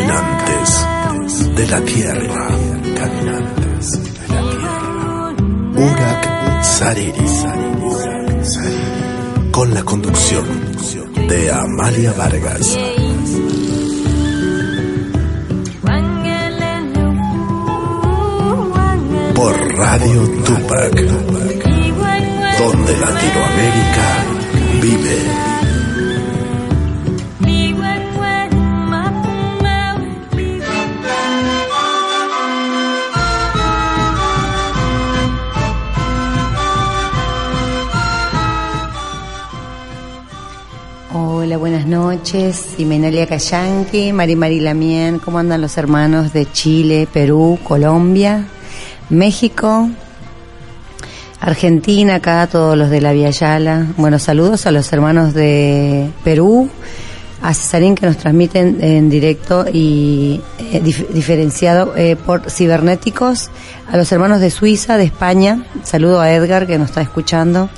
Caminantes de la Tierra. Caminantes de la Tierra. Urak Sariri. Con la conducción de Amalia Vargas. Por Radio Tupac. Donde Latinoamérica vive. Noches. Imenalia Cayanqui, Mari Mari Lamien, ¿cómo andan los hermanos de Chile, Perú, Colombia, México, Argentina, acá todos los de la Via Yala? Bueno, saludos a los hermanos de Perú, a Cesarín que nos transmiten en directo y eh, diferenciado eh, por cibernéticos, a los hermanos de Suiza, de España, saludo a Edgar que nos está escuchando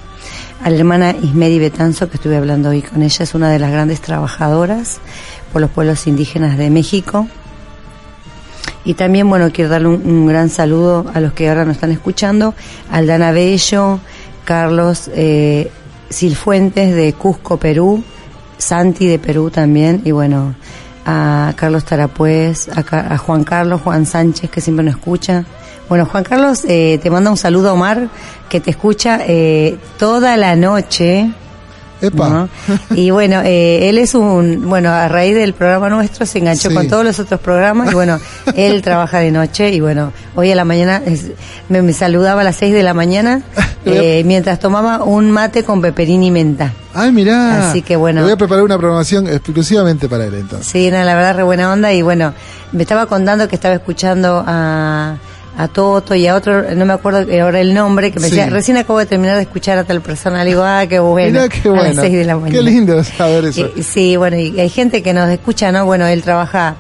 a la hermana Ismeri Betanzo, que estuve hablando hoy con ella, es una de las grandes trabajadoras por los pueblos indígenas de México. Y también, bueno, quiero darle un, gran saludo a los que ahora nos están escuchando, Aldana Bello, Carlos eh, Silfuentes de Cusco, Perú, Santi de Perú también, y bueno, a Carlos Tarapuez, a, a Juan Carlos, Juan Sánchez, que siempre nos escucha, bueno, Juan Carlos, eh, te manda un saludo a Omar, que te escucha eh, toda la noche. Epa. Y bueno, eh, él es un, bueno, a raíz del programa nuestro se enganchó con todos los otros programas y bueno, él trabaja de noche y bueno, hoy a la mañana me, saludaba a las 6 de la mañana mientras tomaba un mate con peperín y menta. Ay, mirá. Así que bueno. voy a preparar una programación exclusivamente para él entonces. Sí, la verdad, re buena onda y bueno, me estaba contando que estaba escuchando a a Toto y a otro, no me acuerdo ahora el nombre, que me decía, recién acabo de terminar de escuchar a tal persona, le digo, ah, qué bueno, qué bueno. a las seis de la mañana. Qué lindo saber eso. sí, bueno, y hay gente que nos escucha, ¿no? Bueno, él trabaja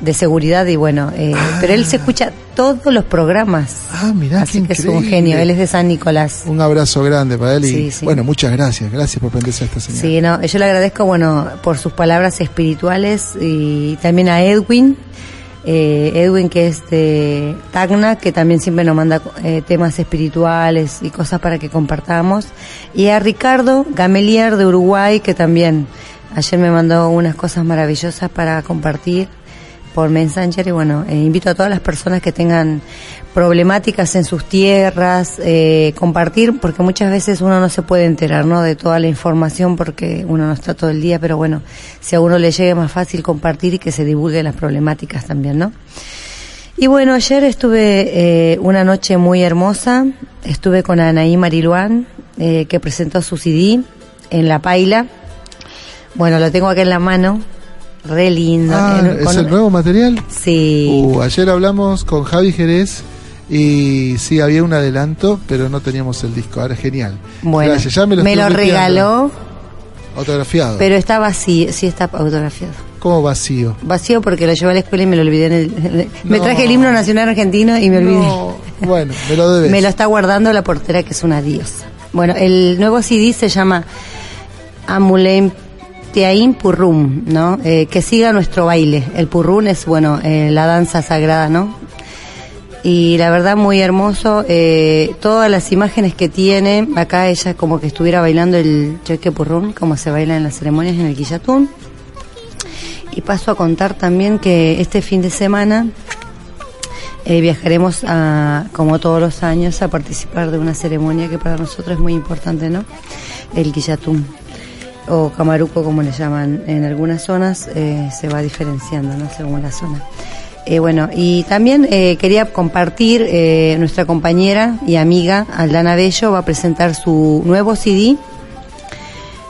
de seguridad y bueno, eh, ah. pero él se escucha todos los programas. Ah, mirá, Así que es un genio, él es de San Nicolás. Un abrazo grande para él y bueno, muchas gracias, gracias por prenderse a esta señal. Sí, no, yo le agradezco, bueno, por sus palabras espirituales y también a Edwin, eh, Edwin que es de Tacna, que también siempre nos manda eh, temas espirituales y cosas para que compartamos, y a Ricardo Gamelier de Uruguay, que también ayer me mandó unas cosas maravillosas para compartir por Messenger y bueno, eh, invito a todas las personas que tengan problemáticas en sus tierras, eh, compartir, porque muchas veces uno no se puede enterar ¿no? de toda la información porque uno no está todo el día, pero bueno, si a uno le llegue más fácil compartir y que se divulguen las problemáticas también, ¿no? Y bueno, ayer estuve eh, una noche muy hermosa, estuve con Anaí Mariluán, eh, que presentó su CD en La Paila. Bueno, lo tengo aquí en la mano, re lindo. Ah, ¿Es el nuevo material? Sí. Uh, ayer hablamos con Javi Jerez Y sí, había un adelanto, pero no teníamos el disco. Ahora es genial. Bueno, me lo, regaló. Autografiado. Pero está vacío, sí está autografiado. ¿Cómo vacío? Vacío porque lo llevé a la escuela y me lo olvidé. En el, me traje el himno nacional argentino y me olvidé. Bueno, me lo debes. me lo está guardando la portera que es una diosa. Bueno, el nuevo CD se llama Amulem Purrum, ¿no? Eh, que siga nuestro baile. El Purrum es, bueno, eh, la danza sagrada, ¿no? Y la verdad muy hermoso, eh, todas las imágenes que tiene, acá ella como que estuviera bailando el cheque Purrum, como se baila en las ceremonias en el Quillatún. Y paso a contar también que este fin de semana viajaremos a, como todos los años, a participar de una ceremonia que para nosotros es muy importante, ¿no? El Quillatún o camaruco como le llaman en algunas zonas, eh, se va diferenciando ¿no? según la zona. Eh, bueno, y también eh, quería compartir, nuestra compañera y amiga Aldana Bello va a presentar su nuevo CD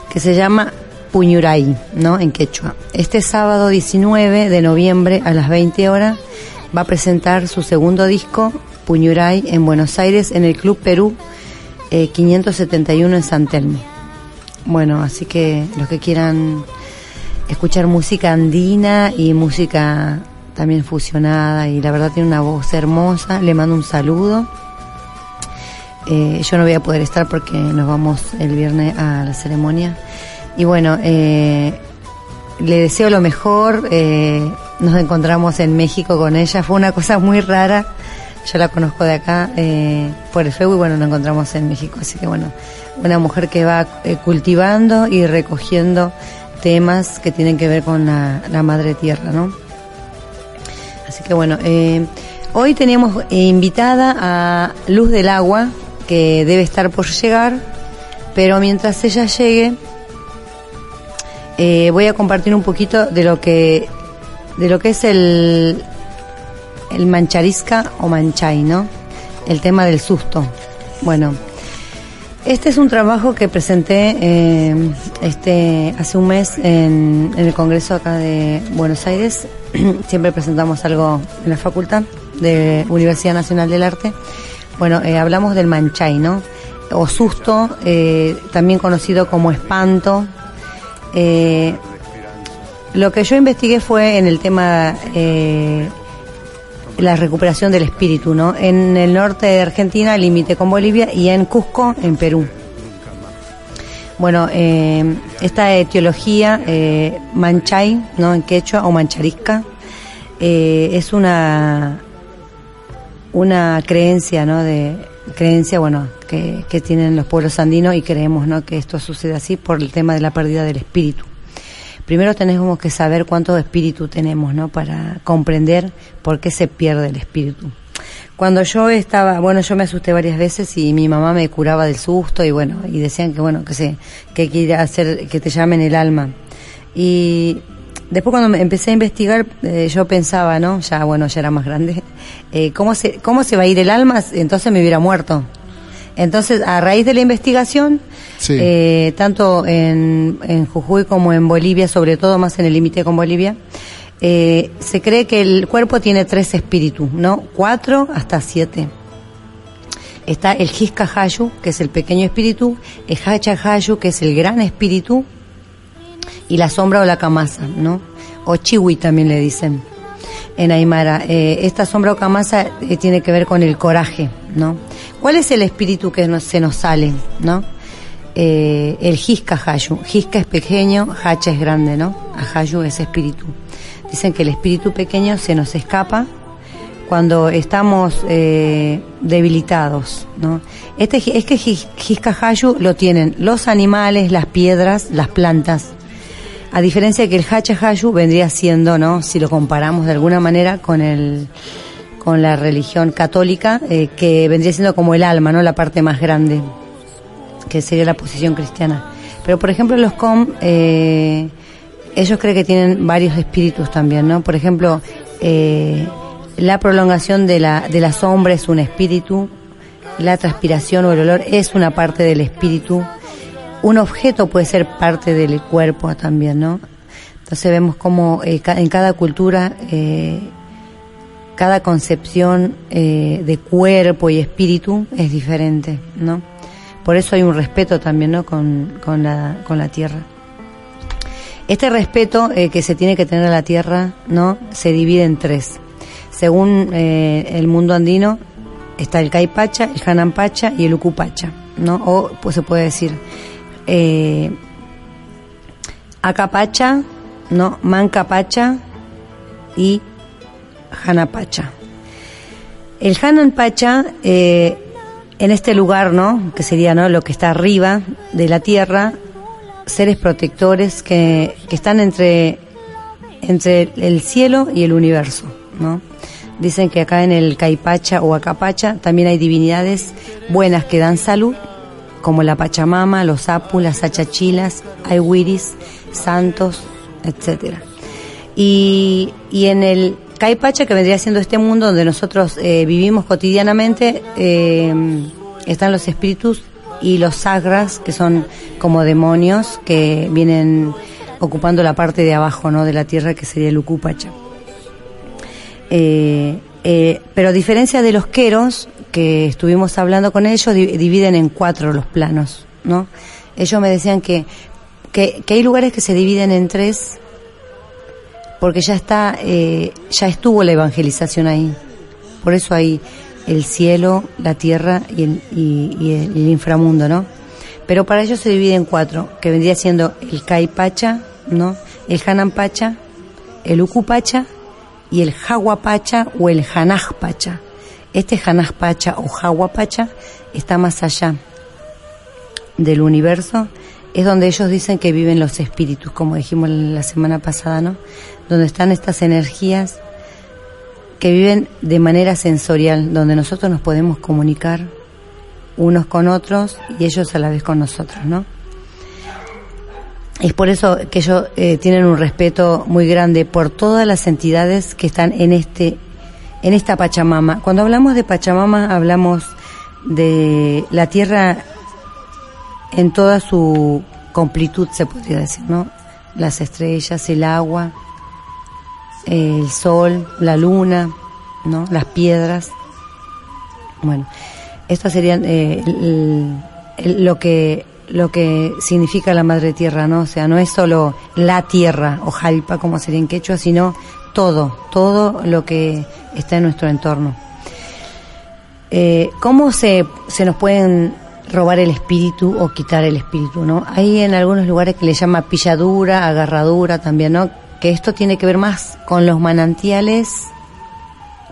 que se llama Puñuray, ¿no? En quechua. Este sábado 19 de noviembre a las 20 horas va a presentar su segundo disco, Puñuray, en Buenos Aires, en el Club Perú 571 en San Telmo. Bueno, así que los que quieran escuchar música andina y música también fusionada y la verdad tiene una voz hermosa, le mando un saludo. Eh, yo no voy a poder estar porque nos vamos el viernes a la ceremonia. Y bueno, eh, le deseo lo mejor. Eh, nos encontramos en México con ella. Fue una cosa muy rara. Yo la conozco de acá por el Facebook y bueno, nos encontramos en México. Así que bueno, una mujer que va eh, cultivando y recogiendo temas que tienen que ver con la, madre tierra, ¿no? Así que bueno, eh, hoy tenemos invitada a Luz del Agua, que debe estar por llegar, pero mientras ella llegue, eh, voy a compartir un poquito de lo que de lo que es el el mancharisca o manchay, ¿no? El tema del susto. Bueno, este es un trabajo que presenté eh, este hace un mes en, el Congreso acá de Buenos Aires. Siempre presentamos algo en la facultad de Universidad Nacional del Arte. Bueno, eh, hablamos del manchay, ¿no? O susto, eh, también conocido como espanto. lo que yo investigué fue en el tema la recuperación del espíritu, ¿no? En el norte de Argentina, límite con Bolivia, y en Cusco, en Perú. Bueno, eh, esta etiología, eh, manchay, ¿no? En quechua, o mancharisca, eh, es una, una creencia, ¿no? De, creencia, bueno, que, que tienen los pueblos andinos y creemos, ¿no? Que esto sucede así por el tema de la pérdida del espíritu primero tenemos que saber cuánto espíritu tenemos, ¿no? Para comprender por qué se pierde el espíritu. Cuando yo estaba, bueno, yo me asusté varias veces y mi mamá me curaba del susto y bueno, y decían que bueno, que se, que hay hacer, que te llamen el alma. Y después cuando empecé a investigar, eh, yo pensaba, ¿no? Ya, bueno, ya era más grande, eh, ¿cómo se, cómo se va a ir el alma? Entonces me hubiera muerto. Entonces, a raíz de la investigación, eh, tanto en, Jujuy como en Bolivia, sobre todo más en el límite con Bolivia, eh, se cree que el cuerpo tiene tres espíritus, ¿no? Cuatro hasta siete. Está el Hayu, que es el pequeño espíritu, el Hayu, que es el gran espíritu, y la sombra o la camasa, ¿no? O Chiwi también le dicen en Aymara. Eh, esta sombra o camasa tiene que ver con el coraje, ¿no? ¿Cuál es el espíritu que se nos sale, no? Eh, el Jiska Hayu. Jiska es pequeño, Hacha es grande, ¿no? Hayu es espíritu. Dicen que el espíritu pequeño se nos escapa cuando estamos eh, debilitados, ¿no? Este, es que Jiska Hayu lo tienen los animales, las piedras, las plantas. A diferencia de que el Hacha Hayu vendría siendo, ¿no? Si lo comparamos de alguna manera con el con la religión católica, eh, que vendría siendo como el alma, ¿no? La parte más grande, que sería la posición cristiana. Pero, por ejemplo, los com, eh, ellos creen que tienen varios espíritus también, ¿no? Por ejemplo, eh, la prolongación de la, de la sombra es un espíritu, la transpiración o el olor es una parte del espíritu, un objeto puede ser parte del cuerpo también, ¿no? Entonces vemos como en cada cultura cada concepción eh, de cuerpo y espíritu es diferente, ¿no? Por eso hay un respeto también, ¿no? Con, con, la, con la tierra. Este respeto eh, que se tiene que tener a la tierra, ¿no? Se divide en tres. Según eh, el mundo andino, está el Caipacha, el Hananpacha y el Ucupacha, ¿no? O pues se puede decir Acapacha, ¿no? Mancapacha y Hanapacha. El Hananpacha, eh, en este lugar, ¿no? Que sería, ¿no? Lo que está arriba de la tierra, seres protectores que, que están entre, entre el cielo y el universo, ¿no? Dicen que acá en el Caipacha o Acapacha también hay divinidades buenas que dan salud, como la Pachamama, los Apu, las Achachilas, Aywiris, santos, etcétera. Y, y en el Caipacha, que vendría siendo este mundo donde nosotros eh, vivimos cotidianamente, eh, están los espíritus y los sagras, que son como demonios que vienen ocupando la parte de abajo ¿no? de la tierra, que sería el Ucupacha. Eh, pero a diferencia de los queros, que estuvimos hablando con ellos, dividen en cuatro los planos, ¿no? Ellos me decían que, que, hay lugares que se dividen en tres, porque ya está, eh, ya estuvo la evangelización ahí. Por eso hay el cielo, la tierra y el, y, el, inframundo, ¿no? Pero para ellos se divide en cuatro, que vendría siendo el Caipacha, ¿no? El Hananpacha, el Ucupacha y el Jaguapacha o el Janajpacha. Este Janajpacha o Jaguapacha está más allá del universo, es donde ellos dicen que viven los espíritus, como dijimos la semana pasada, ¿no? Donde están estas energías que viven de manera sensorial, donde nosotros nos podemos comunicar unos con otros y ellos a la vez con nosotros, ¿no? Es por eso que ellos eh, tienen un respeto muy grande por todas las entidades que están en este en esta Pachamama. Cuando hablamos de Pachamama hablamos de la tierra en toda su completud, se podría decir, ¿no? Las estrellas, el agua, el sol, la luna, ¿no? Las piedras. Bueno, esto serían eh, lo que lo que significa la madre tierra, ¿no? O sea, no es solo la tierra o jalpa como sería en quechua, sino todo, todo lo que está en nuestro entorno. Eh, ¿Cómo se, se nos pueden robar el espíritu o quitar el espíritu, no? Hay en algunos lugares que le llama pilladura, agarradura también, ¿no? Que esto tiene que ver más con los manantiales,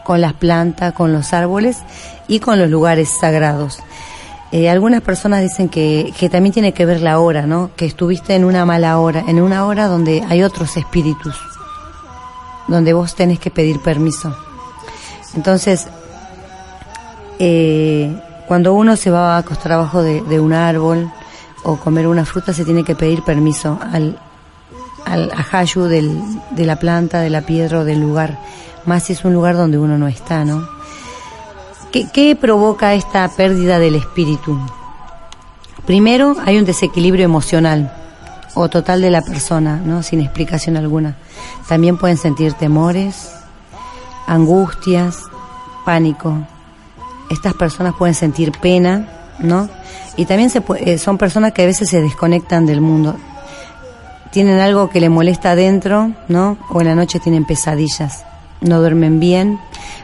con las plantas, con los árboles y con los lugares sagrados. Eh, algunas personas dicen que, que también tiene que ver la hora, ¿no? Que estuviste en una mala hora, en una hora donde hay otros espíritus, donde vos tenés que pedir permiso. Entonces, eh, cuando uno se va a acostar abajo de, un árbol o comer una fruta, se tiene que pedir permiso al, al ajayu del, de la planta, de la piedra o del lugar, más si es un lugar donde uno no está, ¿no? ¿Qué, provoca esta pérdida del espíritu? Primero, hay un desequilibrio emocional o total de la persona, ¿no? Sin explicación alguna. También pueden sentir temores, angustias, pánico. Estas personas pueden sentir pena, ¿no? Y también se eh, son personas que a veces se desconectan del mundo. Tienen algo que le molesta adentro, ¿no? O en la noche tienen pesadillas no duermen bien.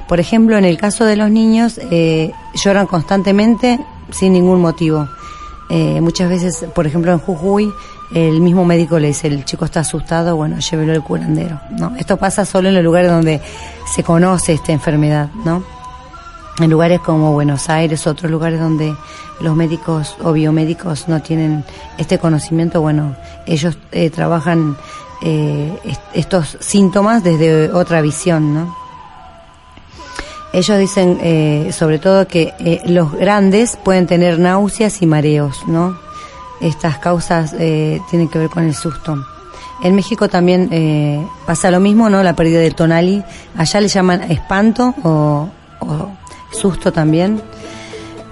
Por ejemplo, en el caso de los niños, eh, lloran constantemente sin ningún motivo. Eh, muchas veces, por ejemplo, en Jujuy, el mismo médico le dice, el chico está asustado, bueno, llévelo al curandero. ¿no? Esto pasa solo en los lugares donde se conoce esta enfermedad, ¿no? En lugares como Buenos Aires, otros lugares donde los médicos o biomédicos no tienen este conocimiento, bueno, ellos eh, trabajan eh, estos síntomas desde otra visión, ¿no? Ellos dicen, eh, sobre todo, que eh, los grandes pueden tener náuseas y mareos, ¿no? Estas causas eh, tienen que ver con el susto. En México también eh, pasa lo mismo, ¿no? La pérdida del tonali. Allá le llaman espanto o, o susto también.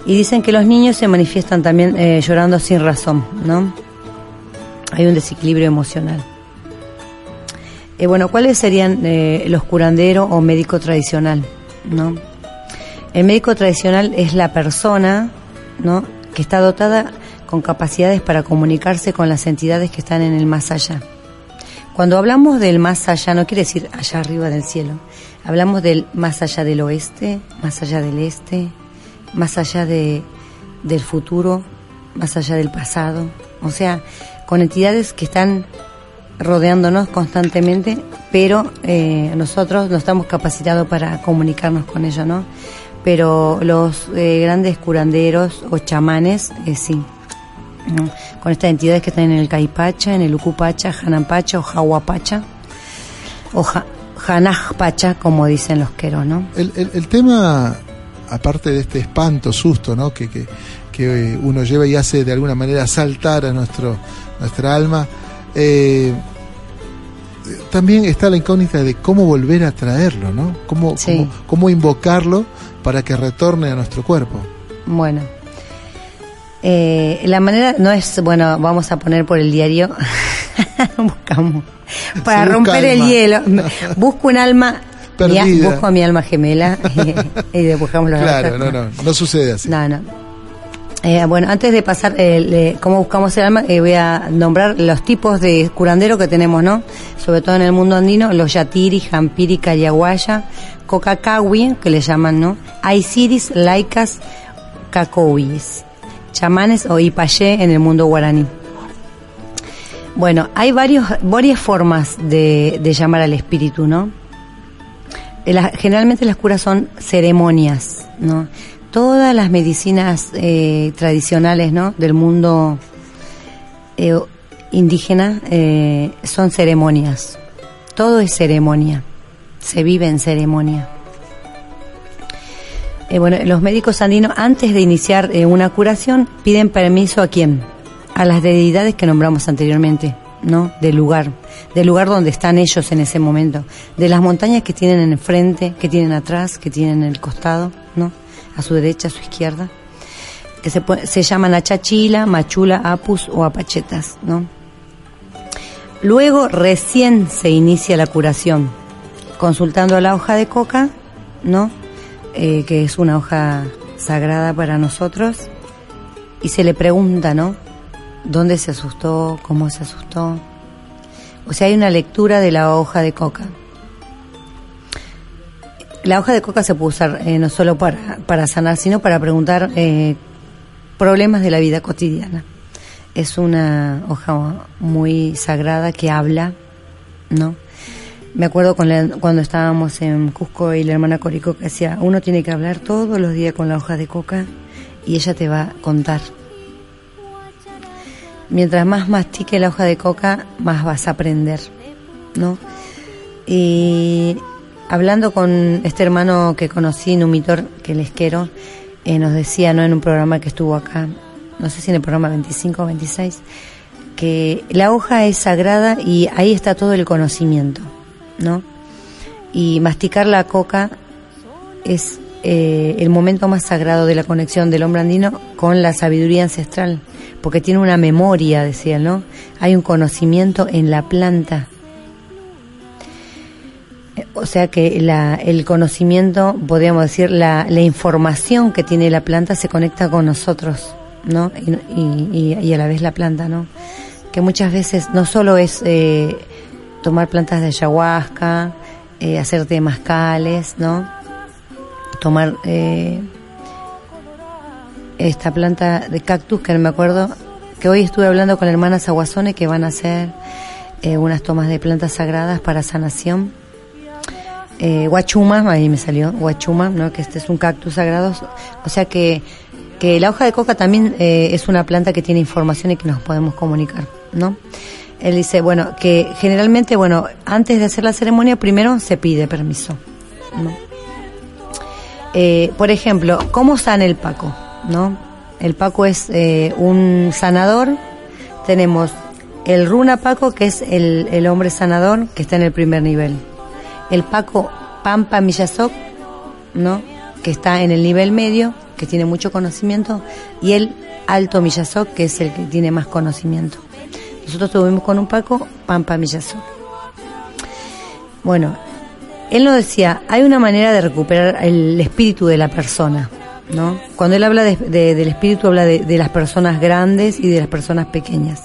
Y dicen que los niños se manifiestan también eh, llorando sin razón, ¿no? Hay un desequilibrio emocional. Eh, bueno, ¿cuáles serían eh, los curanderos o médico tradicional? ¿no? El médico tradicional es la persona, ¿no? Que está dotada con capacidades para comunicarse con las entidades que están en el más allá. Cuando hablamos del más allá, no quiere decir allá arriba del cielo, hablamos del más allá del oeste, más allá del este, más allá de, del futuro, más allá del pasado, o sea, con entidades que están rodeándonos constantemente, pero eh, nosotros no estamos capacitados para comunicarnos con ellos, ¿no? Pero los eh, grandes curanderos o chamanes, eh, sí, con estas entidades que están en el Caipacha, en el Ucupacha, Janampacha o Jahuapacha, o Janajpacha, como dicen los queros, ¿no? El, el, tema, aparte de este espanto, susto, ¿no? Que, que, que, uno lleva y hace de alguna manera saltar a nuestro, nuestra alma, eh, también está la incógnita de cómo volver a traerlo, ¿no? Cómo, cómo, cómo invocarlo para que retorne a nuestro cuerpo. Bueno, eh, la manera no es, bueno, vamos a poner por el diario, buscamos, para romper el hielo, busco un alma, busco a mi alma gemela y, buscamos los Claro, no, no, no sucede así. No, no. Eh, bueno, antes de pasar eh, cómo buscamos el alma, eh, voy a nombrar los tipos de curandero que tenemos, ¿no? Sobre todo en el mundo andino, los yatiri, jampiri, cayaguaya, cocacawi, que le llaman, ¿no? Aisiris, laicas, cacowis chamanes o ipayé en el mundo guaraní. Bueno, hay varios, varias formas de, llamar al espíritu, ¿no? generalmente las curas son ceremonias, ¿no? Todas las medicinas eh, tradicionales, ¿no? Del mundo eh, indígena eh, son ceremonias. Todo es ceremonia. Se vive en ceremonia. Eh, bueno, los médicos andinos antes de iniciar eh, una curación piden permiso a quién? A las deidades que nombramos anteriormente, ¿no? Del lugar, del lugar donde están ellos en ese momento, de las montañas que tienen en el frente, que tienen atrás, que tienen en el costado, ¿no? A su derecha, a su izquierda, que se, se llaman Achachila, Machula, Apus o Apachetas, ¿no? Luego recién se inicia la curación, consultando la hoja de coca, ¿no? Eh, que es una hoja sagrada para nosotros, y se le pregunta, ¿no? ¿Dónde se asustó? ¿Cómo se asustó? O sea, hay una lectura de la hoja de coca. La hoja de coca se puede usar eh, no solo para, para, sanar, sino para preguntar eh, problemas de la vida cotidiana. Es una hoja muy sagrada que habla, ¿no? Me acuerdo cuando estábamos en Cusco y la hermana Corico decía, uno tiene que hablar todos los días con la hoja de coca y ella te va a contar. Mientras más mastique la hoja de coca, más vas a aprender, ¿no? Y hablando con este hermano que conocí, Numitor, que les quiero, eh, nos decía, ¿no? En un programa que estuvo acá, no sé si en el programa 25 o 26, que la hoja es sagrada y ahí está todo el conocimiento. ¿No? Y masticar la coca es eh, el momento más sagrado de la conexión del hombre andino con la sabiduría ancestral, porque tiene una memoria, decía, ¿no? Hay un conocimiento en la planta. O sea que la, el conocimiento, podríamos decir, la, la, información que tiene la planta se conecta con nosotros, ¿no? Y, y, a la vez la planta, ¿no? Que muchas veces no solo es eh, tomar plantas de ayahuasca, eh, hacer temazcales, ¿no? Tomar eh, esta planta de cactus que no me acuerdo, que hoy estuve hablando con la hermana Aguazones que van a hacer eh, unas tomas de plantas sagradas para sanación. Eh, guachuma, ahí me salió, guachuma, ¿no? que este es un cactus sagrado, o sea que, que la hoja de coca también eh, es una planta que tiene información y que nos podemos comunicar, ¿no? Él dice, bueno, que generalmente, bueno, antes de hacer la ceremonia, primero se pide permiso. Eh, por ejemplo, ¿cómo sana el Paco? ¿No? El Paco es eh, un sanador. Tenemos el Runa Paco, que es el, el, hombre sanador, que está en el primer nivel. El Paco Pampa Millazoc, ¿no? Que está en el nivel medio, que tiene mucho conocimiento. Y el Alto Millazoc, que es el que tiene más conocimiento. Nosotros estuvimos con un Paco, Pampa Millazo. Bueno, él nos decía, hay una manera de recuperar el espíritu de la persona, ¿no? Cuando él habla de- de- del espíritu, habla de, las personas grandes y de las personas pequeñas.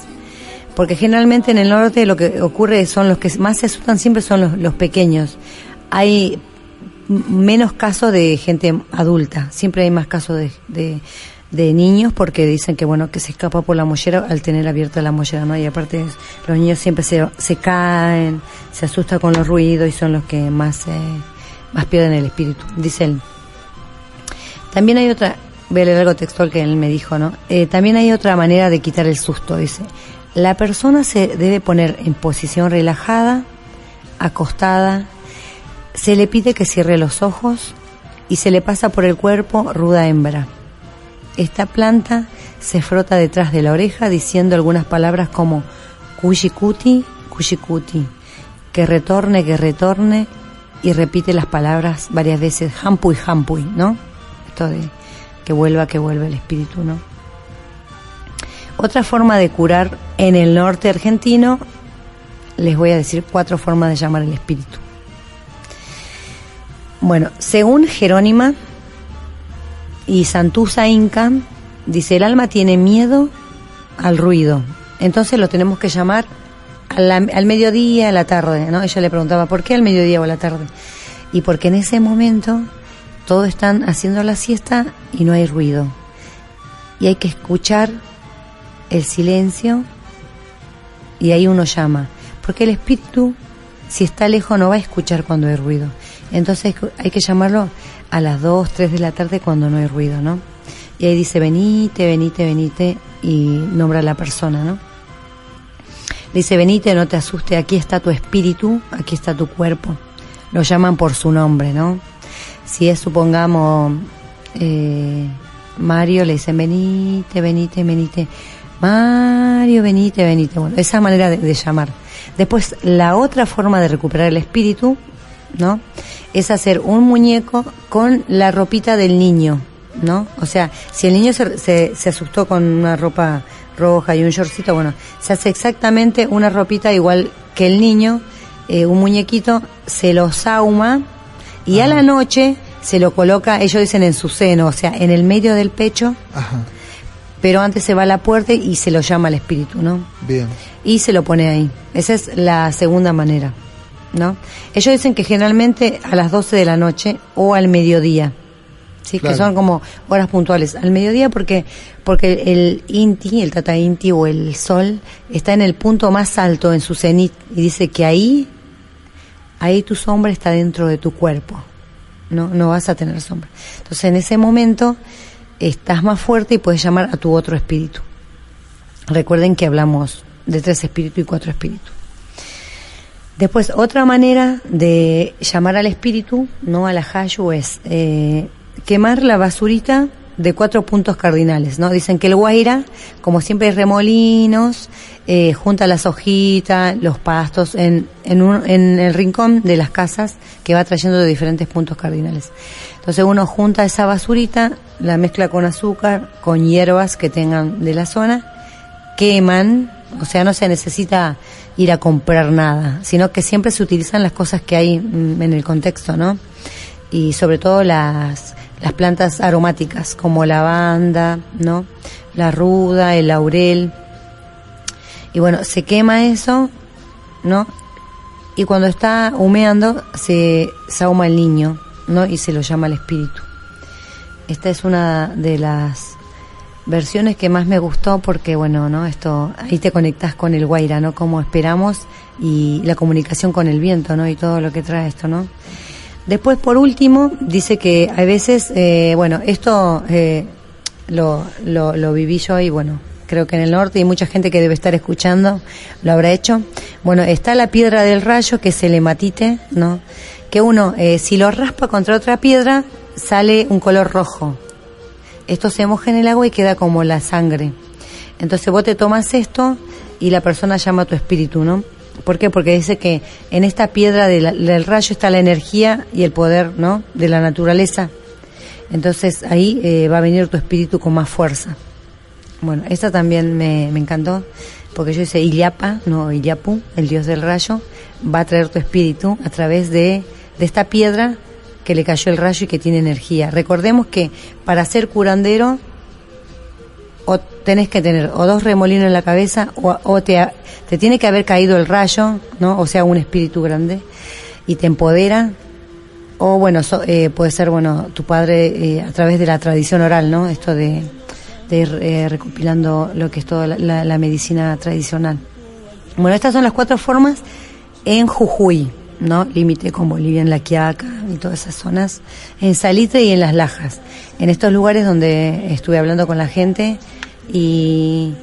Porque generalmente en el norte lo que ocurre son los que más se asustan siempre son los, pequeños. Hay menos casos de gente adulta, siempre hay más casos de, de, niños porque dicen que bueno que se escapa por la mollera al tener abierta la mollera, ¿no? Y aparte los niños siempre se, se caen, se asustan con los ruidos y son los que más, eh, más pierden el espíritu, dice él. También hay otra, voy a leer algo textual que él me dijo, ¿no? Eh, también hay otra manera de quitar el susto, dice. La persona se debe poner en posición relajada, acostada, se le pide que cierre los ojos y se le pasa por el cuerpo ruda hembra. Esta planta se frota detrás de la oreja diciendo algunas palabras como cuchikuti, cuchikuti, que retorne, que retorne, y repite las palabras varias veces, hampuy, hampuy, ¿no? Esto de que vuelva, que vuelva el espíritu, ¿no? Otra forma de curar en el norte argentino, les voy a decir cuatro formas de llamar el espíritu. Bueno, según Jerónima y Santusa Inca, dice el alma tiene miedo al ruido. Entonces lo tenemos que llamar a la- al mediodía, a la tarde, ¿no? Ella le preguntaba, ¿por qué al mediodía o a la tarde? Y porque en ese momento todos están haciendo la siesta y no hay ruido. Y hay que escuchar el silencio y ahí uno llama. Porque el espíritu, si está lejos, no va a escuchar cuando hay ruido. Entonces hay que llamarlo a las 2, 3 de la tarde cuando no hay ruido, ¿no? Y ahí dice, venite, venite, venite, y nombra a la persona, ¿no? Dice, venite, no te asuste, aquí está tu espíritu, aquí está tu cuerpo. Lo llaman por su nombre, ¿no? Si es, supongamos, eh, Mario, le dicen, venite, venite, venite. Mario, venite, venite. Bueno, esa manera de, de llamar. Después, la otra forma de recuperar el espíritu, ¿no? Es hacer un muñeco con la ropita del niño, ¿no? O sea, si el niño se, se, se asustó con una ropa roja y un shortcito, bueno, se hace exactamente una ropita igual que el niño, eh, un muñequito, se lo sauma y a la noche se lo coloca, ellos dicen en su seno, o sea, en el medio del pecho, Ajá, pero antes se va a la puerta y se lo llama al espíritu, ¿no? bien. y se lo pone ahí. Esa es la segunda manera, ¿no? Ellos dicen que generalmente a las 12 de la noche o al mediodía, sí, Claro. que son como horas puntuales. Al mediodía porque porque el Inti, el Tata Inti o el Sol está en el punto más alto en su cenit y dice que ahí ahí tu sombra está dentro de tu cuerpo. No no vas a tener sombra. Entonces en ese momento estás más fuerte y puedes llamar a tu otro espíritu. Recuerden que hablamos de tres espíritus y cuatro espíritus. Después, otra manera de llamar al espíritu, no a la Hayu, es eh, quemar la basurita de cuatro puntos cardinales, ¿no? Dicen que el Guaira, como siempre hay remolinos, eh, junta las hojitas, los pastos en, en, en el rincón de las casas que va trayendo de diferentes puntos cardinales. Entonces uno junta esa basurita, la mezcla con azúcar, con hierbas que tengan de la zona, queman, o sea, no se necesita ir a comprar nada, sino que siempre se utilizan las cosas que hay mm, en el contexto, ¿no? Y sobre todo las, las plantas aromáticas, como lavanda, ¿no? La ruda, el laurel. Y bueno, se quema eso, ¿no? Y cuando está humeando, se sauma el niño, ¿no? Y se lo llama el espíritu. Esta es una de las versiones que más me gustó porque bueno, ¿no? Esto ahí te conectas con el guaira, ¿no? Como esperamos y la comunicación con el viento, ¿no? Y todo lo que trae esto, ¿no? Después, por último, dice que a veces, eh, bueno, esto eh, lo, lo, lo viví yo y bueno, creo que en el norte y mucha gente que debe estar escuchando lo habrá hecho. Bueno, está la piedra del rayo, que es el hematite, ¿no? Que uno, eh, si lo raspa contra otra piedra, sale un color rojo. Esto se moja en el agua y queda como la sangre. Entonces vos te tomas esto y la persona llama a tu espíritu, ¿no? ¿Por qué? Porque dice que en esta piedra de la- del rayo está la energía y el poder, ¿no? De la naturaleza. Entonces ahí eh, va a venir tu espíritu con más fuerza. Bueno, esta también me, encantó, porque yo dice Iliapa, no Iliapu, el dios del rayo, va a traer tu espíritu a través de de esta piedra que le cayó el rayo y que tiene energía. Recordemos que para ser curandero o tenés que tener o dos remolinos en la cabeza o, te, te, tiene que haber caído el rayo, ¿no? O sea, un espíritu grande y te empodera. O bueno, eh, puede ser, bueno, tu padre eh, a través de la tradición oral, ¿no? Esto de, ir eh, recopilando lo que es toda la, medicina tradicional. Bueno, estas son las cuatro formas en Jujuy, ¿no? Límite con Bolivia, en La Quiaca y todas esas zonas, en Salitre y en Las Lajas. En estos lugares donde estuve hablando con la gente y,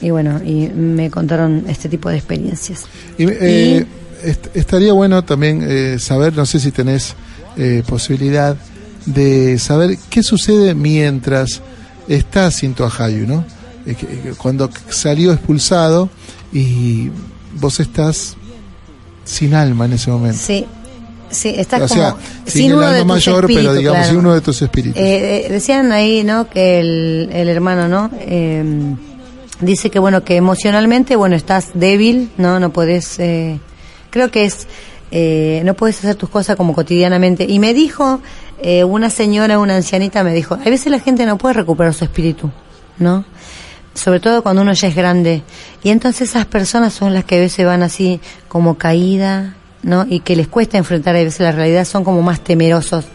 y bueno, y me contaron este tipo de experiencias. Y, eh, estaría bueno también eh, saber, no sé si tenés eh, posibilidad de saber qué sucede mientras está Cinto Ajayu, ¿no? cuando salió expulsado y vos estás sin alma en ese momento. Sí, Sí, estás o sea, sin, el alma mayor, pero digamos, sin uno de tus espíritus. Eh, eh, decían ahí, ¿no? Que el, el hermano, ¿no? Eh, dice que, bueno, que emocionalmente, bueno, estás débil, ¿no? No puedes, eh, creo que es, eh, no puedes hacer tus cosas como cotidianamente. Y me dijo, eh, una señora, una ancianita me dijo, a veces la gente no puede recuperar su espíritu, ¿no? Sobre todo cuando uno ya es grande. Y entonces esas personas son las que a veces van así como caída, ¿no? Y que les cuesta enfrentar a veces la realidad, son como más temerosos.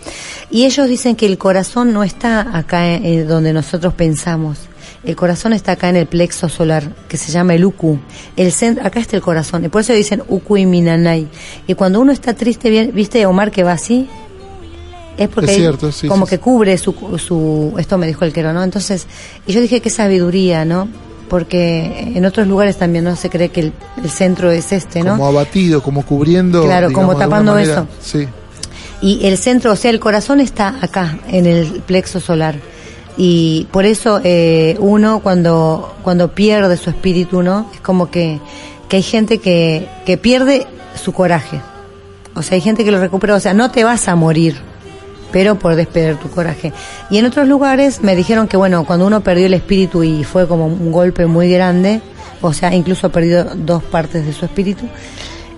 Y ellos dicen que el corazón no está acá en, donde nosotros pensamos. El corazón está acá en el plexo solar, que se llama el uku. El centro, acá está el corazón. Y por eso dicen uku y minanay. Y cuando uno está triste, ¿viste Omar que va así? Es porque como que cubre su, su, esto me dijo el quero, ¿no? Entonces, y yo dije qué sabiduría, ¿no? Porque en otros lugares también no se cree que el, centro es este, ¿no? Como abatido, como cubriendo. Claro, como tapando eso. Sí. Y el centro, o sea, el corazón está acá, en el plexo solar. Y por eso eh, uno cuando, cuando pierde su espíritu, ¿no? Es como que, que hay gente que, que pierde su coraje. O sea, hay gente que lo recupera, o sea, no te vas a morir, pero por despedir tu coraje. Y en otros lugares me dijeron que, bueno, cuando uno perdió el espíritu y fue como un golpe muy grande, o sea, incluso ha perdido dos partes de su espíritu,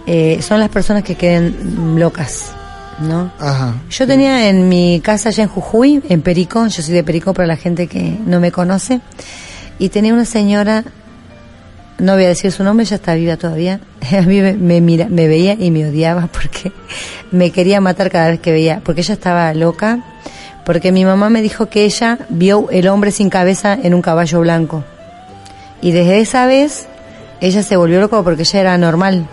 eh, son las personas que queden locas, ¿no? Ajá. Yo tenía en mi casa allá en Jujuy, en Perico, yo soy de Perico para la gente que no me conoce, y tenía una señora no voy a decir su nombre, ella está viva todavía. A mí me, mira, me veía y me odiaba porque me quería matar cada vez que veía, porque ella estaba loca, porque mi mamá me dijo que ella vio el hombre sin cabeza en un caballo blanco. Y desde esa vez ella se volvió loca porque ella era normal,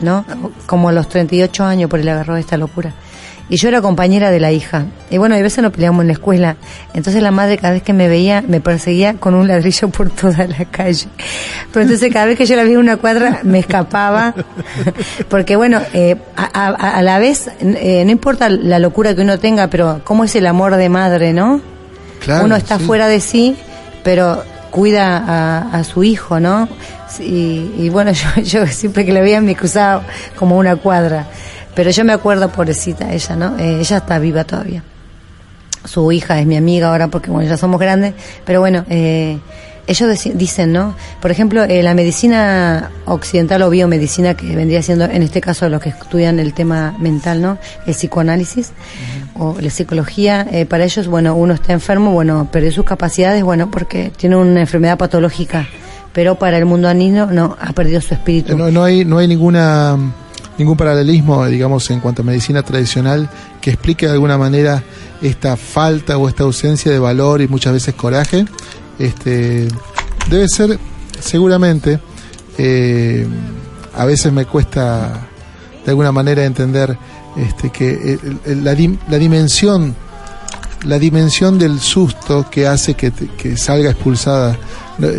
¿no? Como a los 38 años por el agarró esta locura y yo era compañera de la hija. Y bueno, a veces nos peleamos en la escuela. Entonces la madre cada vez que me veía me perseguía con un ladrillo por toda la calle. Pero entonces cada vez que yo la vi en una cuadra me escapaba. Porque bueno, eh, a, la vez, eh, no importa la locura que uno tenga, pero cómo es el amor de madre, ¿no? Claro, uno está fuera de sí, pero cuida a, su hijo, ¿no? Y, y bueno, yo, yo siempre que la veía me cruzaba como una cuadra. Pero yo me acuerdo, pobrecita, ella, ¿no? Eh, ella está viva todavía. Su hija es mi amiga ahora porque, bueno, ya somos grandes, pero bueno, eh, ellos dicen, ¿no? Por ejemplo, eh, la medicina occidental o biomedicina, que vendría siendo, en este caso, los que estudian el tema mental, ¿no? El psicoanálisis o la psicología, eh, para ellos, bueno, uno está enfermo, bueno, perdió sus capacidades, bueno, porque tiene una enfermedad patológica, pero para el mundo anino, no, ha perdido su espíritu. No, no hay, no hay ninguna ningún paralelismo, digamos, en cuanto a medicina tradicional que explique de alguna manera esta falta o esta ausencia de valor y muchas veces coraje. Este, debe ser, seguramente, eh, a veces me cuesta de alguna manera entender este, que la, la, dimensión la dimensión del susto que hace que, que, salga expulsada.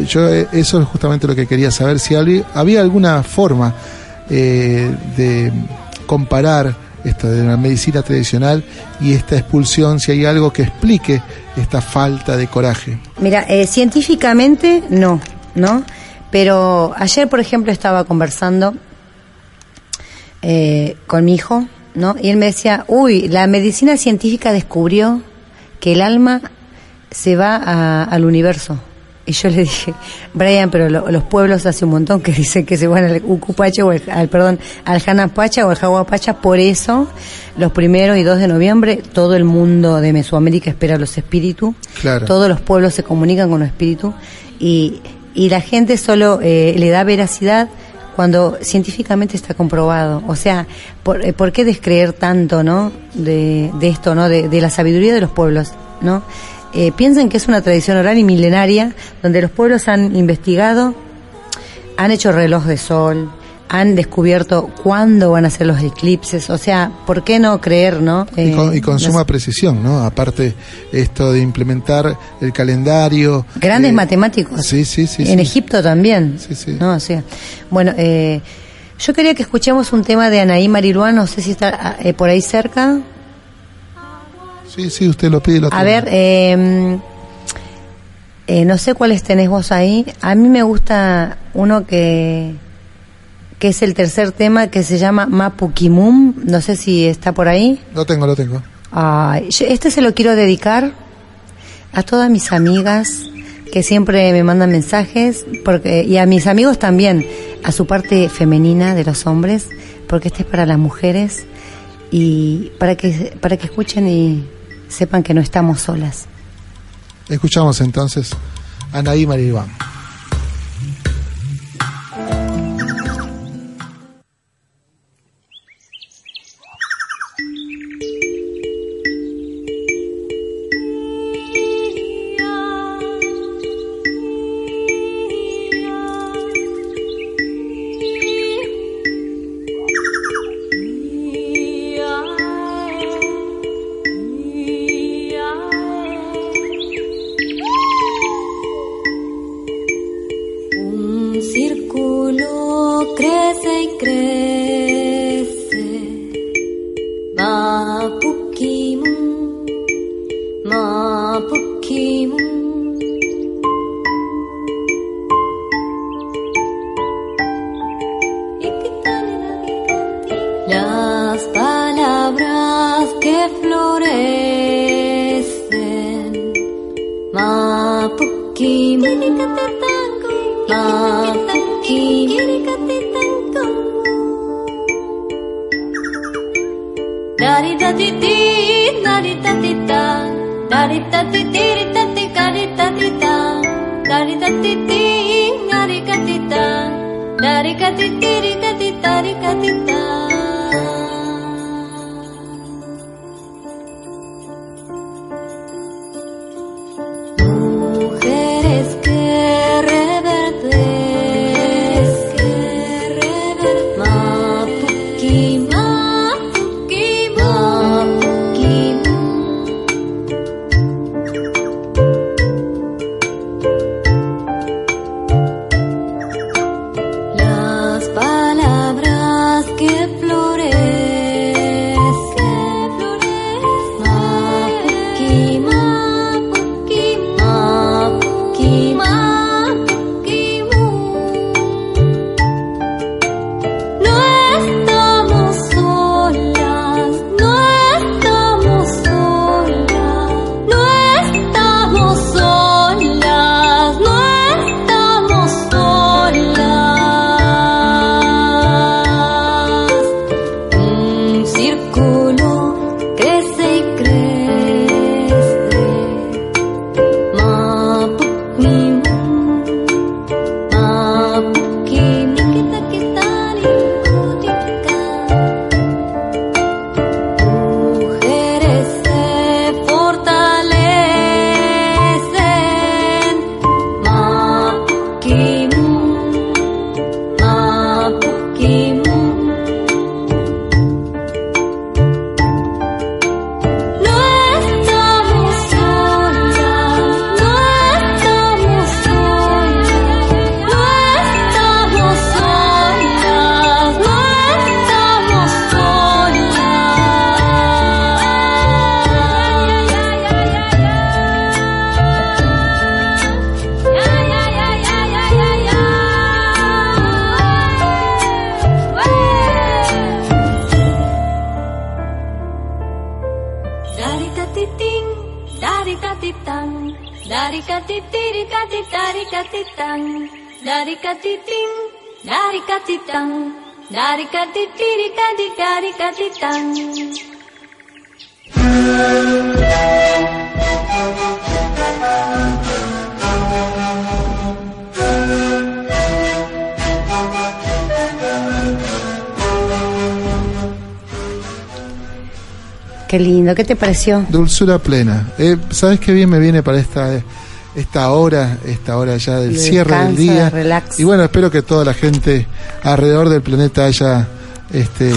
Yo eh, eso es justamente lo que quería saber si había, había alguna forma eh, de comparar esto de la medicina tradicional y esta expulsión, si hay algo que explique esta falta de coraje. Mira, eh, científicamente no, ¿no? Pero ayer, por ejemplo, estaba conversando eh, con mi hijo, ¿no? Y él me decía, uy, la medicina científica descubrió que el alma se va al universo Y yo le dije, Brian, pero lo- los pueblos hace un montón que dicen que se van al Ucupacha o al, al- perdón, al Janapacha o al Jaguapacha, por eso los primeros y 2 de noviembre todo el mundo de Mesoamérica espera los espíritus, Claro. todos los pueblos se comunican con los espíritus y, y la gente solo eh, le da veracidad cuando científicamente está comprobado. O sea, ¿por, eh, ¿por qué descreer tanto, no? De, de esto, ¿no? De, de la sabiduría de los pueblos, ¿no? Eh, piensen que es una tradición oral y milenaria donde los pueblos han investigado, han hecho reloj de sol, han descubierto cuándo van a ser los eclipses. O sea, ¿por qué no creer, no? Y con, y con las suma precisión, ¿no? Aparte, esto de implementar el calendario. grandes eh, matemáticos. Sí, sí, sí. en sí. Egipto también. Sí, sí. ¿no? O sea, bueno, eh, yo quería que escuchemos un tema de Anaí Mariluán, no sé si está eh, por ahí cerca. Sí, sí, usted lo pide. Lo A ver, eh, eh, no sé cuáles tenés vos ahí. A mí me gusta uno que que es el tercer tema que se llama Mapukimum. No sé si está por ahí. Lo tengo, lo tengo. Ay, yo este se lo quiero dedicar a todas mis amigas que siempre me mandan mensajes porque y a mis amigos también a su parte femenina de los hombres porque este es para las mujeres y para que para que escuchen y sepan que no estamos solas. Escuchamos entonces a Anaí Maribán. Lindo, ¿qué te pareció? Dulzura plena. Eh, ¿Sabes qué bien me viene para esta esta hora, esta hora ya del cierre del día? relax. Y bueno, espero que toda la gente alrededor del planeta haya este,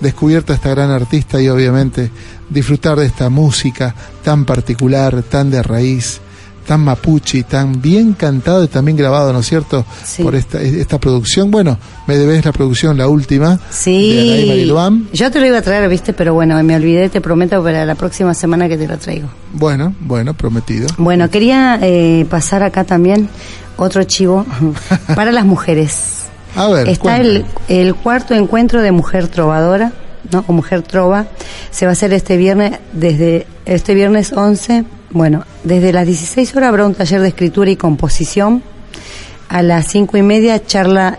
descubierto a esta gran artista y obviamente disfrutar de esta música tan particular, tan de raíz, tan mapuche, y tan bien cantado y también grabado, ¿no es cierto? Sí. Por esta, esta producción. Bueno, me debes la producción, la última, Sí, yo te lo iba a traer, viste, pero bueno, me olvidé, te prometo para la próxima semana que te lo traigo. Bueno, bueno, prometido. Bueno, quería eh, pasar acá también otro chivo para las mujeres. A ver, Está el, el cuarto encuentro de Mujer Trovadora, ¿no? O Mujer Trova. Se va a hacer este viernes, desde este viernes 11. Bueno, desde las 16 horas habrá un taller de escritura y composición. A las cinco y media, charla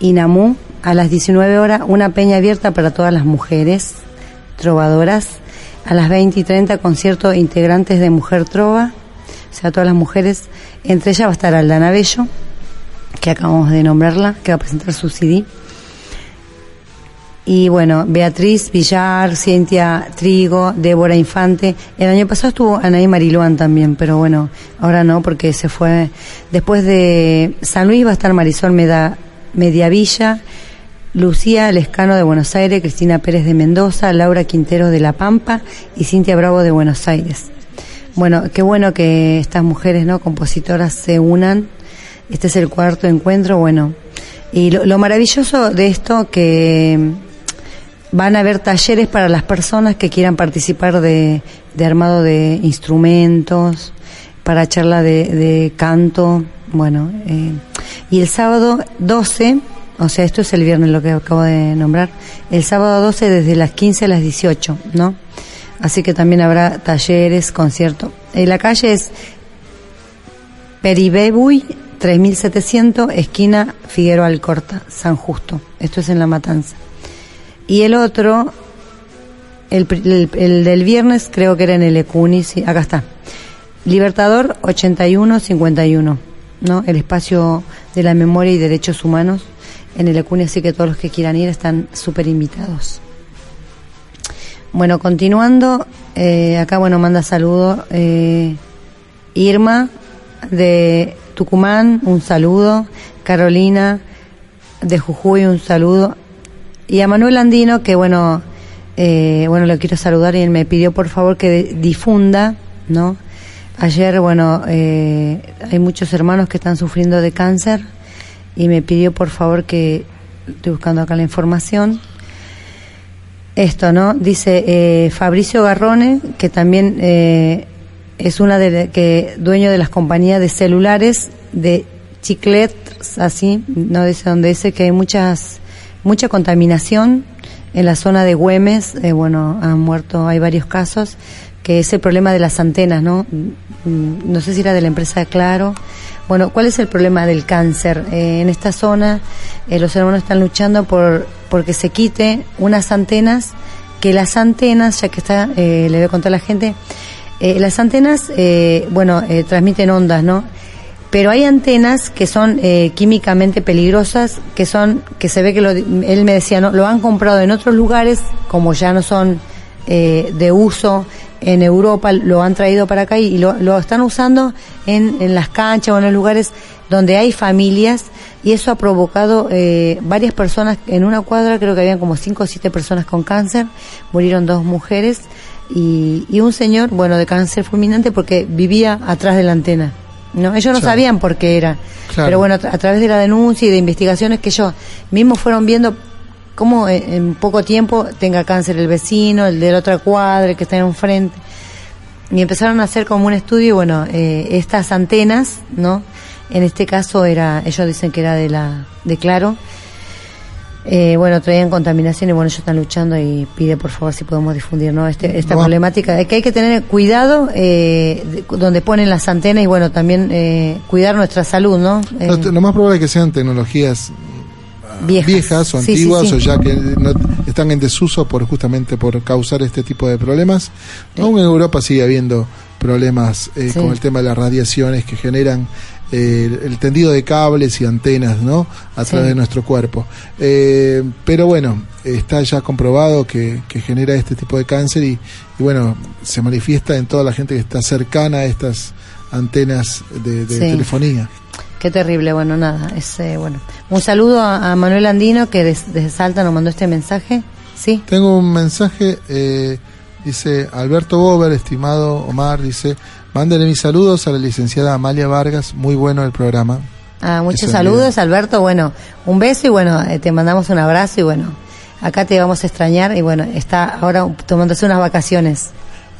Inamú. A las 19 horas, una peña abierta para todas las mujeres trovadoras. A las 20 y 30, concierto integrantes de Mujer Trova. O sea, todas las mujeres. Entre ellas va a estar Aldana Bello que acabamos de nombrarla, que va a presentar su CD. Y bueno, Beatriz Villar, Cintia Trigo, Débora Infante. El año pasado estuvo Anaí Mariluán también, pero bueno, ahora no, porque se fue. Después de San Luis va a estar Marisol Meda, Mediavilla, Lucía Lescano de Buenos Aires, Cristina Pérez de Mendoza, Laura Quintero de La Pampa y Cintia Bravo de Buenos Aires. Bueno, qué bueno que estas mujeres, ¿no? Compositoras se unan. Este es el cuarto encuentro, bueno. Y lo, lo maravilloso de esto que van a haber talleres para las personas que quieran participar de, armado de instrumentos, para charla de, de canto, bueno. eh, y el sábado 12, o sea, esto es el viernes lo que acabo de nombrar, el sábado 12 desde las 15 a las 18, ¿no? Así que también habrá talleres, conciertos. En la calle es Peribebuy 3700, esquina Figueroa Alcorta, San Justo. Esto es en La Matanza. Y el otro, el, el- el del viernes, creo que era en el Ecuni, sí, acá está. Libertador 8151, ¿no? El espacio de la memoria y derechos humanos en el Ecuni, así que todos los que quieran ir están súper invitados. Bueno, continuando, eh, acá bueno manda saludo eh, Irma de Tucumán, un saludo, Carolina de Jujuy, un saludo, y a Manuel Andino que bueno, eh, bueno lo quiero saludar y él me pidió por favor que difunda, ¿no? Ayer bueno eh, hay muchos hermanos que están sufriendo de cáncer y me pidió por favor que estoy buscando acá la información esto, ¿no? Dice eh, Fabricio Garrone, que también eh, es una de que dueño de las compañías de celulares de Chiclet, así, no dice donde dice que hay muchas mucha contaminación en la zona de Güemes, eh, bueno, han muerto, hay varios casos, que es el problema de las antenas, ¿no? Mm, No sé si era de la empresa Claro. Bueno, ¿cuál es el problema del cáncer? Eh, en esta zona eh, los hermanos están luchando por porque se quite unas antenas, que las antenas, ya que está, eh, le voy a contar a la gente, las antenas, bueno, transmiten ondas, ¿no? Pero hay antenas que son eh, químicamente peligrosas, que son, que se ve que lo, él me decía, no, lo han comprado en otros lugares, como ya no son eh, de uso en Europa, lo han traído para acá y lo, están usando en, en las canchas o en los lugares donde hay familias y eso ha provocado eh, varias personas. En una cuadra, creo que habían como cinco o siete personas con cáncer, murieron dos mujeres y, y un señor, bueno, de cáncer fulminante porque vivía atrás de la antena. No, ellos no Claro. sabían por qué era. Claro. Pero bueno, a, tra- a través de la denuncia y de investigaciones que ellos mismos fueron viendo cómo eh, en poco tiempo tenga cáncer el vecino, el de la otra cuadra, el que está en un frente. Y empezaron a hacer como un estudio y bueno, eh, estas antenas, ¿no? En este caso era, ellos dicen que era de la, de Claro, Eh, bueno, traían contaminación y bueno, ellos están luchando y pide por favor si podemos difundir ¿no? este, esta problemática. Es que hay que tener cuidado eh, de- donde ponen las antenas y bueno, también eh, cuidar nuestra salud, ¿no? Eh, Lo, lo más probable es que sean tecnologías ah, Viejas. o Sí, sí, antiguas sí. o ya que no- están en desuso por justamente por causar este tipo de problemas. Aún en Europa sigue habiendo problemas eh, con el tema de las radiaciones que generan eh, el, tendido de cables y antenas ¿no? a Sí. través de nuestro cuerpo. Eh, pero bueno, está ya comprobado que, que genera este tipo de cáncer y, y bueno, se manifiesta en toda la gente que está cercana a estas antenas de, de Sí. telefonía. Qué terrible, bueno, nada, es eh, bueno. Un saludo a, a Manuel Andino que des- desde Salta nos mandó este mensaje. Sí, Tengo un mensaje, eh, dice Alberto Bober, estimado Omar, dice, mándenle mis saludos a la licenciada Amalia Vargas, muy bueno el programa. ah, muchos Eso saludos, Alberto. Bueno, un beso y bueno, eh, te mandamos un abrazo y bueno, acá te vamos a extrañar y bueno, está ahora tomándose unas vacaciones.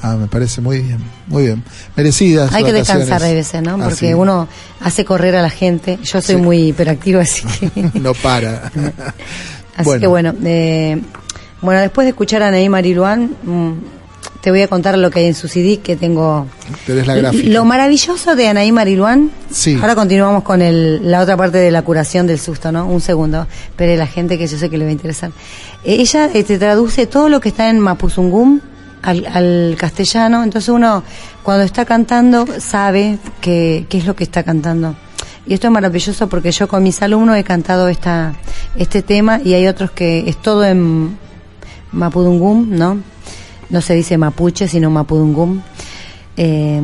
Ah, me parece muy bien, muy bien. Merecidas. Hay que vacaciones. descansar de veces, ¿no? Porque uno hace correr a la gente. Yo soy Sí. muy hiperactiva, así que. no para. Así Bueno. que bueno, eh, bueno, después de escuchar a Naí Mariluán, mm, te voy a contar lo que hay en su CD que tengo. Tenés la gráfica. Lo maravilloso de Anaí Mariluán. Sí. Ahora continuamos con el, la otra parte de la curación del susto, ¿no? Un segundo. Pero la gente que yo sé que le va a interesar. Eh, ella te traduce todo lo que está en Mapuzungum al, al castellano. Entonces uno, cuando está cantando, sabe que- qué es lo que está cantando. Y esto es maravilloso porque yo con mis alumnos he cantado esta, este tema y hay otros que es todo en Mapudungum, ¿no? No se dice mapuche, sino Mapudungum. Eh,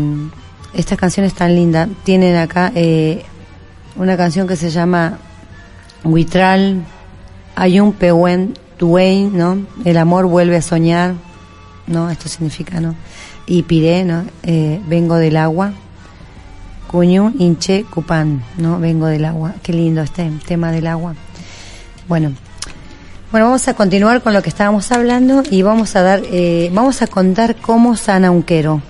estas canciones tan lindas tienen acá eh, una canción que se llama Huitral, Ayun Pehuen Tuey, ¿no? El amor vuelve a soñar, ¿no? Esto significa, ¿no? Y Piré, ¿no? Eh, vengo del agua. Cuñu Inche Cupán, ¿no? Vengo del agua. Qué lindo este tema del agua. Bueno, bueno, vamos a continuar con lo que estábamos hablando y vamos a dar, eh, vamos a contar cómo sana un quero,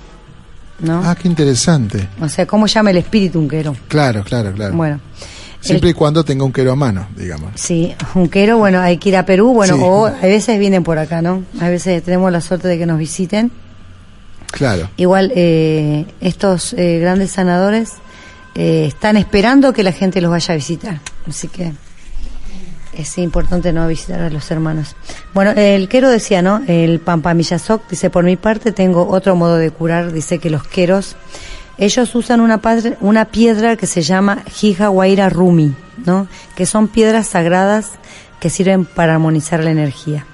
¿no? Ah, qué interesante. O sea, cómo llama el espíritu un quero. Claro, claro, claro. Bueno, Siempre el- y cuando tenga un quero a mano, digamos. sí, un quero, bueno, hay que ir a Perú, bueno, Sí. o a veces vienen por acá, ¿no? A veces tenemos la suerte de que nos visiten. Claro. Igual eh, estos eh, grandes sanadores eh, están esperando que la gente los vaya a visitar, así que es importante no visitar a los hermanos. Bueno, el quero decía, ¿no? El Pampamillasoc dice, por mi parte tengo otro modo de curar, dice que los queros, ellos usan una, padre- una piedra que se llama Jija Guaira Rumi, ¿no? Que son piedras sagradas que sirven para armonizar la energía.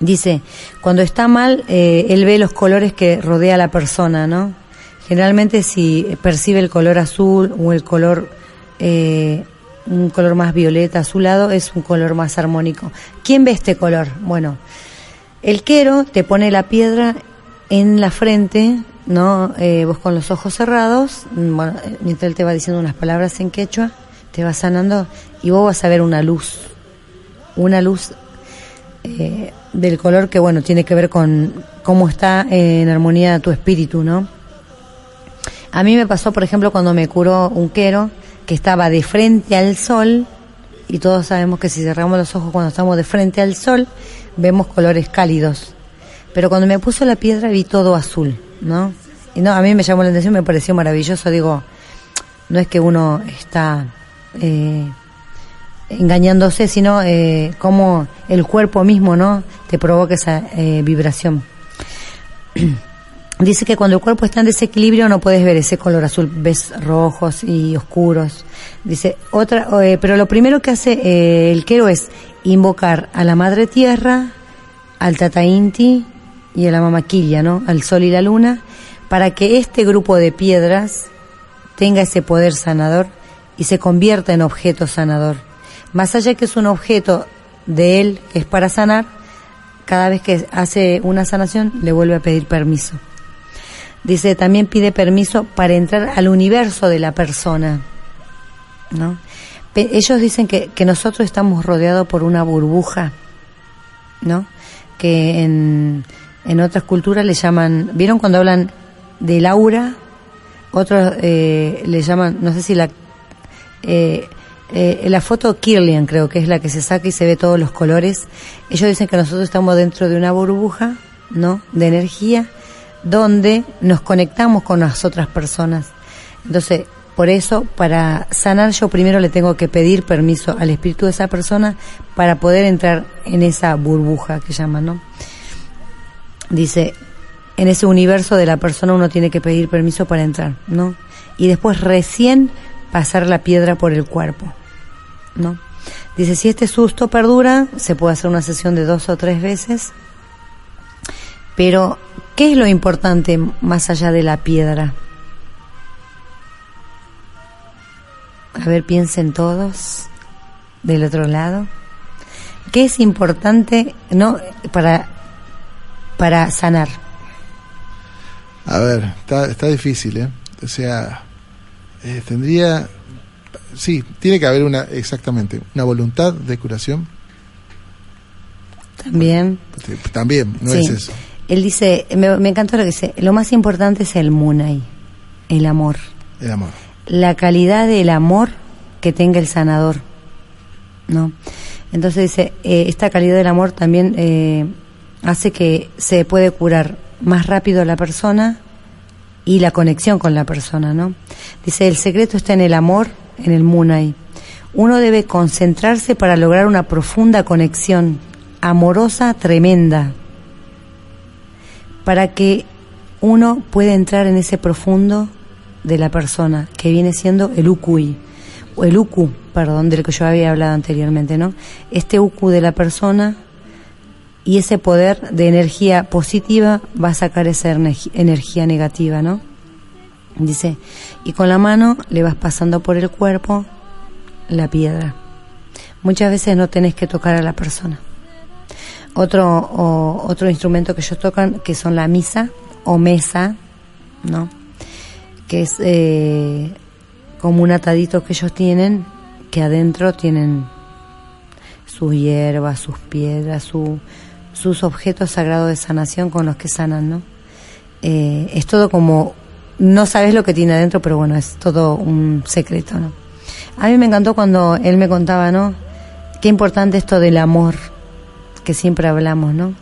Dice, cuando está mal, eh, él ve los colores que rodea a la persona, ¿no? Generalmente si percibe el color azul o el color, eh, un color más violeta, azulado, es un color más armónico. ¿Quién ve este color? Bueno, el quero te pone la piedra en la frente, ¿no? Eh, vos con los ojos cerrados, mm, eh, mientras él te va diciendo unas palabras en quechua, te va sanando y vos vas a ver una luz, una luz eh, del color que, bueno, tiene que ver con cómo está en armonía tu espíritu, ¿no? A mí me pasó, por ejemplo, cuando me curó un quero que estaba de frente al sol, y todos sabemos que si cerramos los ojos cuando estamos de frente al sol, vemos colores cálidos. Pero cuando me puso la piedra vi todo azul, ¿no? Y no, a mí me llamó la atención, me pareció maravilloso, digo, no es que uno está eh, engañándose, sino eh, cómo el cuerpo mismo, ¿no? Te provoca esa eh, vibración. Dice que cuando el cuerpo está en desequilibrio no puedes ver ese color azul, ves rojos y oscuros. Dice otra, eh, pero lo primero que hace eh, el quero es invocar a la Madre Tierra, al Tata Inti y a la Mamaquilla, ¿no? Al Sol y la Luna, para que este grupo de piedras tenga ese poder sanador y se convierta en objeto sanador. Más allá que es un objeto de él que es para sanar, cada vez que hace una sanación le vuelve a pedir permiso. Dice, también pide permiso para entrar al universo de la persona. ¿no? Ellos dicen que, que nosotros estamos rodeados por una burbuja, ¿no? Que en, en otras culturas le llaman, ¿vieron cuando hablan del aura? Otros eh, le llaman, no sé si la, eh, eh, la foto Kirlian creo que es la que se saca y se ve todos los colores. Ellos dicen que nosotros estamos dentro de una burbuja, ¿no? De energía, donde nos conectamos con las otras personas. Entonces, por eso, para sanar yo primero le tengo que pedir permiso al espíritu de esa persona para poder entrar en esa burbuja que llaman, ¿no? Dice, en ese universo de la persona uno tiene que pedir permiso para entrar, ¿no? Y después recién pasar la piedra por el cuerpo, ¿no? Dice, si este susto perdura, se puede hacer una sesión de dos o tres veces, pero ¿qué es lo importante más allá de la piedra? A ver, piensen todos del otro lado. ¿Qué es importante no para para sanar? A ver, está, está difícil, ¿eh? O sea, eh, tendría, sí, tiene que haber una, exactamente, una voluntad de curación. También. También, no Sí. es eso. Él dice, me, me encantó lo que dice, lo más importante es el munay, el amor, El amor. la calidad del amor que tenga el sanador, ¿no? Entonces dice, eh, esta calidad del amor también eh, hace que se puede curar más rápido a la persona y la conexión con la persona, ¿no? Dice, el secreto está en el amor, en el munay. Uno debe concentrarse para lograr una profunda conexión, amorosa, tremenda, para que uno pueda entrar en ese profundo de la persona, que viene siendo el ukui, o el uku, perdón, del que yo había hablado anteriormente, ¿no? Este uku de la persona y ese poder de energía positiva va a sacar esa energía negativa, ¿no? Dice, y con la mano le vas pasando por el cuerpo la piedra. Muchas veces no tenés que tocar a la persona. Otro, otro instrumento que ellos tocan, que son la misa o mesa, ¿no? Que es eh, como un atadito que ellos tienen, que adentro tienen sus hierbas, sus piedras, su, sus objetos sagrados de sanación con los que sanan, ¿no? Eh, es todo como, no sabes lo que tiene adentro, pero bueno, es todo un secreto, ¿no? A mí me encantó cuando él me contaba, ¿no? Qué importante esto del amor que siempre hablamos, ¿no?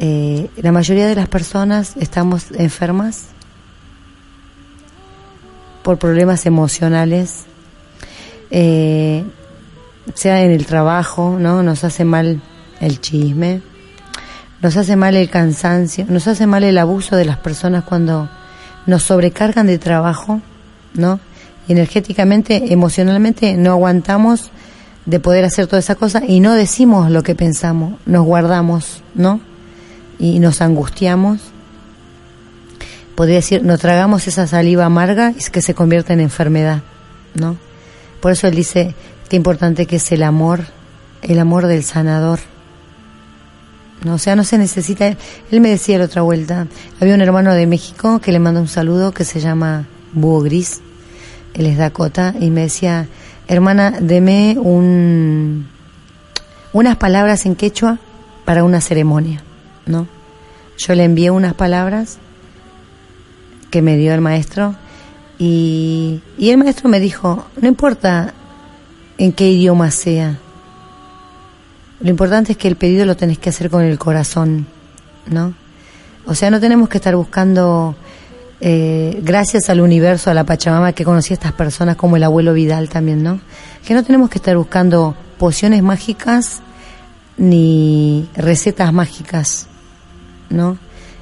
Eh, la mayoría de las personas estamos enfermas por problemas emocionales, eh, sea en el trabajo, ¿no? Nos hace mal el chisme, nos hace mal el cansancio, nos hace mal el abuso de las personas cuando nos sobrecargan de trabajo, ¿no? Energéticamente, emocionalmente no aguantamos de poder hacer toda esa cosa y no decimos lo que pensamos, nos guardamos, ¿no? Y nos angustiamos. Podría decir, nos tragamos esa saliva amarga y que se convierte en enfermedad, ¿no? Por eso él dice qué importante que es el amor, el amor del sanador. No, o sea, no se necesita. Él me decía la otra vuelta, había un hermano de México que le manda un saludo que se llama Búho Gris, él es Dakota, y me decía, hermana, deme un, unas palabras en quechua para una ceremonia, ¿no? Yo le envié unas palabras que me dio el maestro y, y el maestro me dijo, no importa en qué idioma sea, lo importante es que el pedido lo tenés que hacer con el corazón, ¿no? O sea, no tenemos que estar buscando, eh, gracias al universo, a la Pachamama que conocí a estas personas, como el abuelo Vidal también, ¿no? Que no tenemos que estar buscando pociones mágicas ni recetas mágicas, ¿no?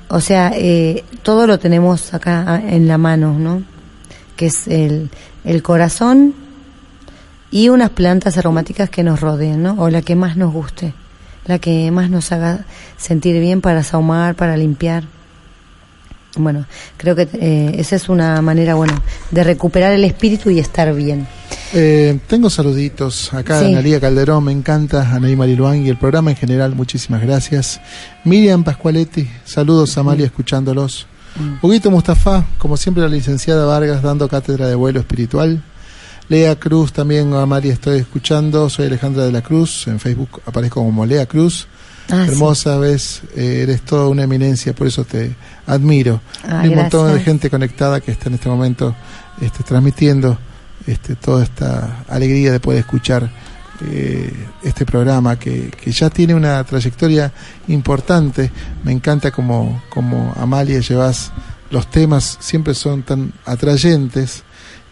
O sea, eh, todo lo tenemos acá en la mano, ¿no? Que es el, el corazón y unas plantas aromáticas que nos rodeen, ¿no? O la que más nos guste, la que más nos haga sentir bien para saumar, para limpiar. Bueno, creo que eh, esa es una manera, bueno, de recuperar el espíritu y estar bien. Eh, tengo saluditos acá, Sí. Analía Calderón, me encanta, Anaí Mariluán y el programa en general, muchísimas gracias. Miriam Pascualetti, saludos a Amalia escuchándolos. Huguito Mustafa, como siempre la licenciada Vargas dando cátedra de vuelo espiritual. Lea Cruz, también Amalia estoy escuchando, soy Alejandra de la Cruz, en Facebook aparezco como Lea Cruz. Ah, sí. Hermosa, ves, eh, eres toda una eminencia, por eso te admiro. Ah, Hay un montón de gente conectada que está en este momento este, transmitiendo este, toda esta alegría de poder escuchar eh, este programa que, que, ya tiene una trayectoria importante. Me encanta como, como Amalia llevas los temas, siempre son tan atrayentes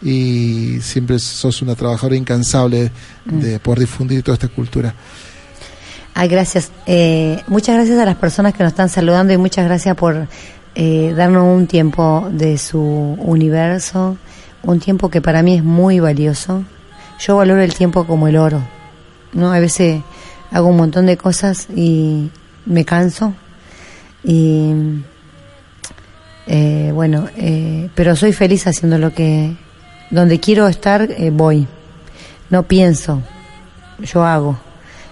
y siempre sos una trabajadora incansable de, por difundir toda esta cultura. Ay, gracias. Eh, muchas gracias a las personas que nos están saludando y muchas gracias por eh, darnos un tiempo de su universo, un tiempo que para mí es muy valioso. Yo valoro el tiempo como el oro, ¿no? A veces hago un montón de cosas y me canso y eh, bueno, eh, pero soy feliz haciendo lo que, donde quiero estar, eh, voy. No pienso, yo hago.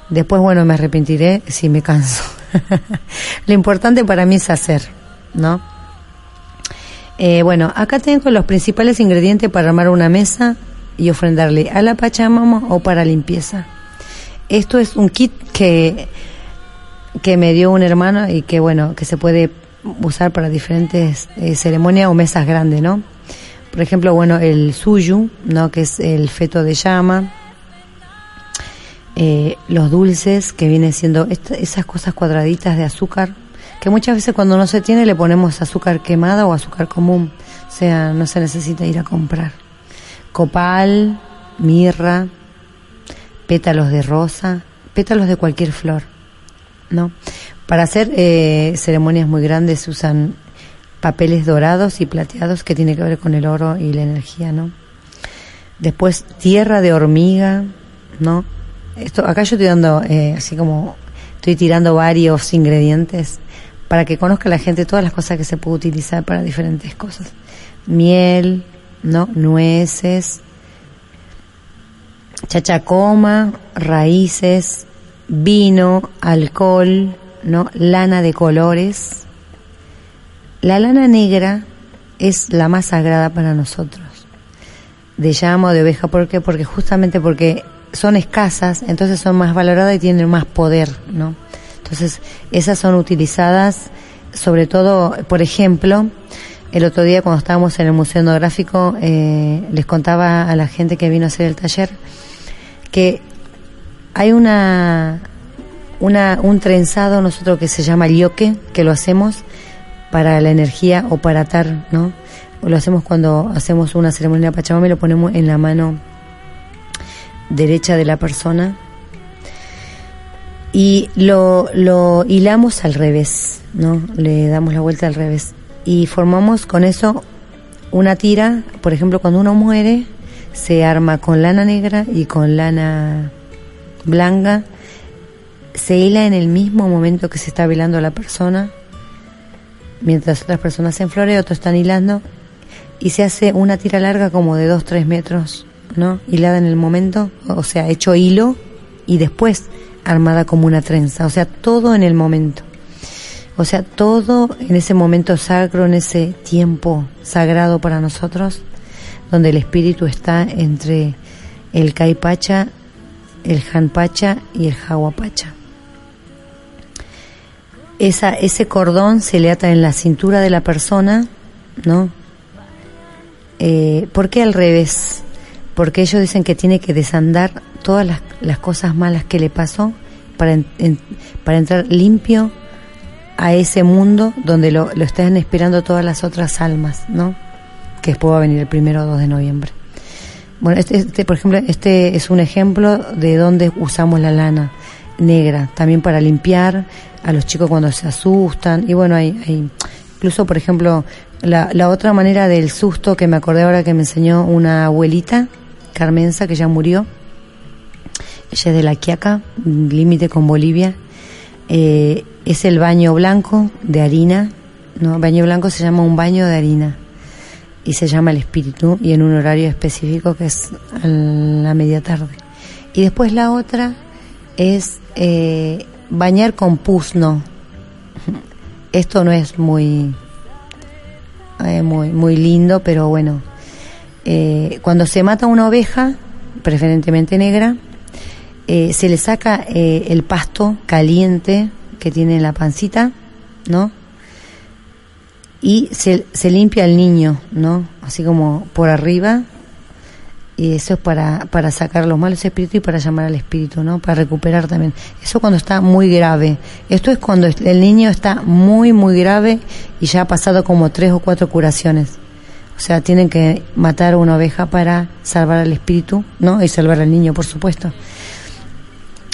Después, bueno, me arrepentiré si me canso. lo importante para mí es hacer, ¿no? Eh, bueno, acá tengo los principales ingredientes para armar una mesa y ofrendarle a la Pachamama o para limpieza. Esto es un kit que, que me dio un hermano y que, bueno, que se puede usar para diferentes eh, ceremonias o mesas grandes, ¿no? Por ejemplo, bueno, el suyu, ¿no? Que es el feto de llama. Eh, los dulces, que vienen siendo esas cosas cuadraditas de azúcar, que muchas veces cuando no se tiene le ponemos azúcar quemada o azúcar común, o sea, no se necesita ir a comprar. Copal, mirra, pétalos de rosa, pétalos de cualquier flor, ¿no? Para hacer eh, ceremonias muy grandes se usan papeles dorados y plateados que tiene que ver con el oro y la energía, ¿no? Después tierra de hormiga, ¿no? Esto acá yo estoy dando eh, así como estoy tirando varios ingredientes para que conozca la gente todas las cosas que se puede utilizar para diferentes cosas. Miel, ¿no? Nueces, chachacoma, raíces, vino, alcohol, ¿no? Lana de colores. La lana negra es la más sagrada para nosotros. De llama o de oveja, ¿por qué? Porque justamente porque son escasas, entonces son más valoradas y tienen más poder, ¿no? Entonces, esas son utilizadas sobre todo, por ejemplo, el otro día cuando estábamos en el Museo Etnográfico, eh, les contaba a la gente que vino a hacer el taller que hay una una, un trenzado nosotros que se llama yoke, que lo hacemos para la energía o para atar, ¿no? Lo hacemos cuando hacemos una ceremonia pachamama y lo ponemos en la mano derecha de la persona y lo, lo hilamos al revés, ¿no? Le damos la vuelta al revés y formamos con eso una tira, por ejemplo, cuando uno muere se arma con lana negra y con lana blanca. Se hila en el mismo momento que se está velando la persona, mientras otras personas se enflore, otros están hilando, y se hace una tira larga como de 2-3 metros, ¿no? Hilada en el momento, o sea, hecho hilo y después armada como una trenza, o sea, todo en el momento. O sea, todo en ese momento sacro, en ese tiempo sagrado para nosotros, donde el espíritu está entre el Caipacha, el Hanpacha y el Jaguapacha esa, ese cordón se le ata en la cintura de la persona, ¿no? Eh, ¿Por qué al revés? Porque ellos dicen que tiene que desandar todas las, cosas malas que le pasó para, para entrar limpio a ese mundo donde lo, lo, están esperando todas las otras almas, ¿no? Que después va a venir el primero o 2 de noviembre. Bueno, este, este, por ejemplo, este es un ejemplo de donde usamos la lana negra, también para limpiar a los chicos cuando se asustan. Y bueno, hay, hay incluso, por ejemplo, la, la otra manera del susto que me acordé ahora que me enseñó una abuelita, Carmenza, que ya murió. Ella es de La Quiaca, límite con Bolivia. Eh, es el baño blanco de harina. ¿no? Baño blanco se llama un baño de harina y se llama el espíritu y en un horario específico que es a la media tarde. Y después la otra es eh, bañar con puzno. Esto no es muy, eh, muy, muy lindo, pero bueno. Eh, cuando se mata una oveja, preferentemente negra, eh, se le saca eh, el pasto caliente que tiene en la pancita, ¿no? Y se, se limpia el niño, ¿no? Así como por arriba, Y eso es para, para sacar los malos espíritus y para llamar al espíritu, ¿no? Para recuperar también. Eso cuando está muy grave. Esto es cuando el niño está muy, muy grave y ya ha pasado como tres o cuatro curaciones. O sea, tienen que matar una oveja para salvar al espíritu, ¿no? Y salvar al niño, por supuesto.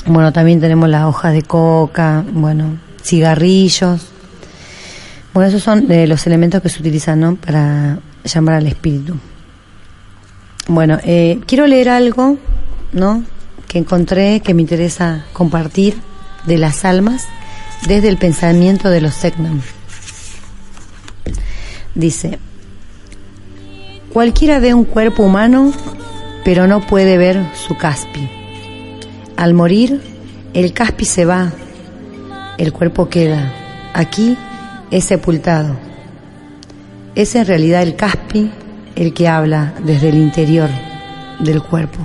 Bueno, también tenemos las hojas de coca, bueno, cigarrillos. Bueno, esos son eh, los elementos que se utilizan, ¿no? Para llamar al espíritu. Bueno, eh, quiero leer algo, ¿no? Que encontré que me interesa compartir de las almas desde el pensamiento de los Segnam. Dice, cualquiera ve un cuerpo humano, pero no puede ver su caspi. Al morir, el caspi se va, el cuerpo queda. Aquí es sepultado. Es en realidad el caspi el que habla desde el interior del cuerpo.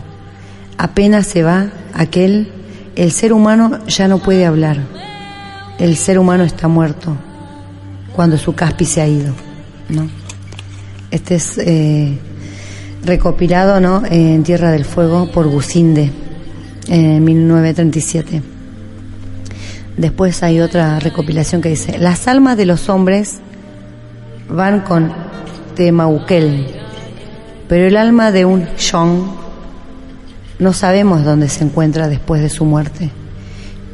Apenas se va aquel, el ser humano ya no puede hablar. El ser humano está muerto cuando su caspi se ha ido. ¿no? Este es eh, recopilado ¿no? en Tierra del Fuego por Gusinde en 1937. Después hay otra recopilación que dice, las almas de los hombres van con Temauquel, pero el alma de un Shong no sabemos dónde se encuentra después de su muerte.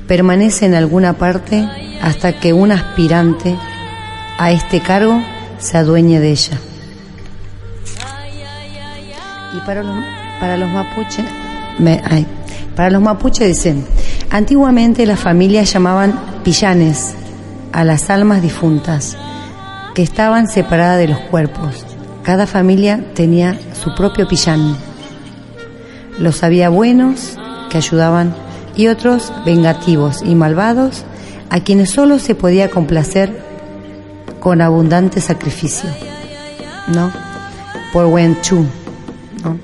Permanece en alguna parte hasta que un aspirante a este cargo se adueñe de ella. Y para los, para los mapuches, para los mapuches dicen, antiguamente las familias llamaban pillanes a las almas difuntas que estaban separadas de los cuerpos. Cada familia tenía su propio pillán. Los había buenos que ayudaban y otros vengativos y malvados a quienes solo se podía complacer con abundante sacrificio. ¿No? Por Wen. ¿No?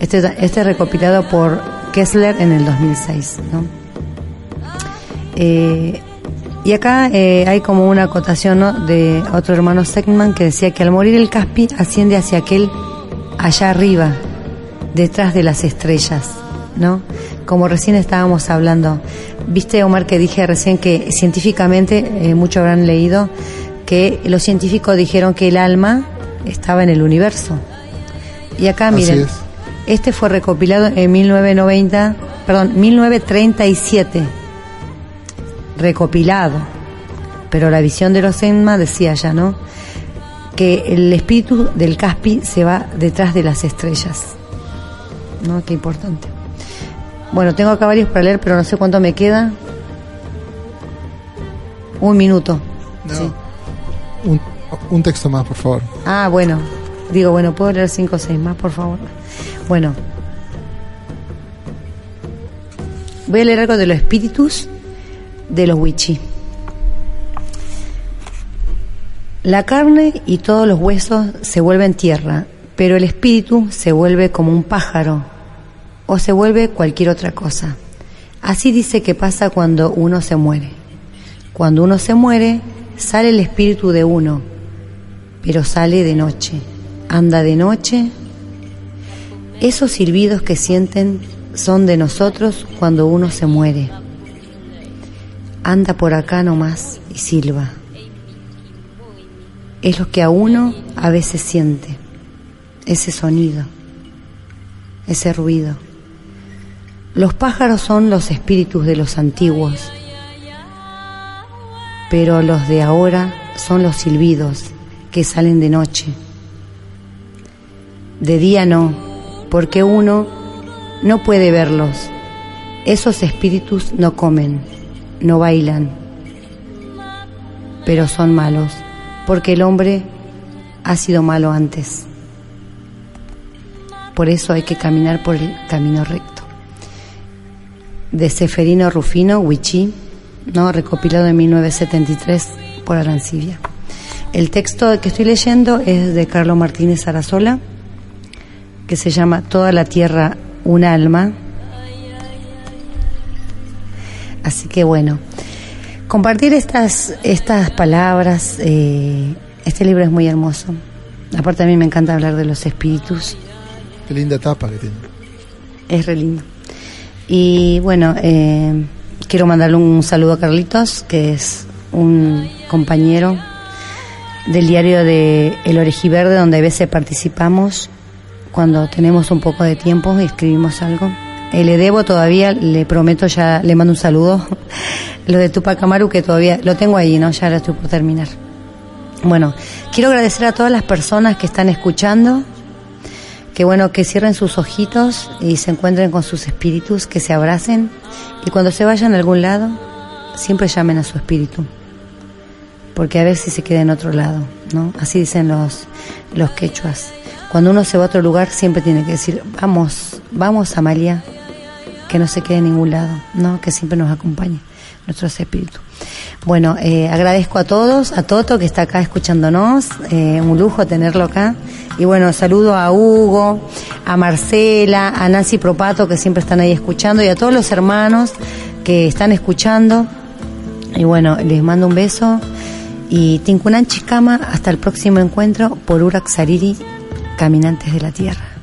Este, este recopilado por Kessler en el 2006. ¿no? Eh, y acá eh, hay como una acotación de otro hermano Segman que decía que al morir el Caspi asciende hacia aquel allá arriba, detrás de las estrellas, ¿no? Como recién estábamos hablando. Viste, Omar, que dije recién que científicamente, eh, muchos habrán leído, que los científicos dijeron que el alma estaba en el universo. Y acá, miren, este fue recopilado en 1990, perdón, 1937 recopilado. Pero la visión de los Enma decía ya, ¿no? Que el espíritu del Caspi se va detrás de las estrellas. ¿No? Qué importante. Bueno, tengo acá varios para leer, pero no sé cuánto me queda. Un minuto. Un, un texto más, por favor. Ah, bueno. Digo, bueno, puedo leer cinco o seis más, por favor. Bueno. Voy a leer algo de los espíritus de los wichí. La carne y todos los huesos se vuelven tierra, pero el espíritu se vuelve como un pájaro o se vuelve cualquier otra cosa. Así dice que pasa cuando uno se muere. Cuando uno se muere, sale el espíritu de uno, pero sale de noche, anda de noche. Esos silbidos que sienten son de nosotros cuando uno se muere anda por acá nomás y silba. Es lo que a uno a veces siente, ese sonido, ese ruido. Los pájaros son los espíritus de los antiguos, pero los de ahora son los silbidos que salen de noche. De día no, porque uno no puede verlos. Esos espíritus no comen no bailan, pero son malos, porque el hombre ha sido malo antes. Por eso hay que caminar por el camino recto. De Seferino Rufino, Huichí, ¿no? recopilado en 1973 por Arancibia. El texto que estoy leyendo es de Carlos Martínez Arazola, que se llama Toda la tierra un alma, Así que bueno, compartir estas, estas palabras, eh, este libro es muy hermoso. Aparte a mí me encanta hablar de los espíritus. Qué linda tapa que tiene. Es re lindo. Y bueno, eh, quiero mandarle un saludo a Carlitos, que es un compañero del diario de El Orejiverde, donde a veces participamos cuando tenemos un poco de tiempo escribimos algo. Eh, le debo todavía, le prometo, ya le mando un saludo. Lo de Tupac Amaru, que todavía lo tengo ahí, ¿no? Ya lo estoy por terminar. Bueno, quiero agradecer a todas las personas que están escuchando, que bueno, que cierren sus ojitos y se encuentren con sus espíritus, que se abracen y cuando se vayan a algún lado, siempre llamen a su espíritu, porque a ver si se queda en otro lado, ¿no? Así dicen los, los quechuas. Cuando uno se va a otro lugar, siempre tiene que decir, vamos, vamos Amalia, que no se quede en ningún lado, ¿no? Que siempre nos acompañe nuestros espíritus. Bueno, eh, agradezco a todos, a Toto que está acá escuchándonos, eh, un lujo tenerlo acá. Y bueno, saludo a Hugo, a Marcela, a Nancy Propato que siempre están ahí escuchando y a todos los hermanos que están escuchando. Y bueno, les mando un beso y Tinkunan Chikama, hasta el próximo encuentro por Urak Sariri, Caminantes de la Tierra.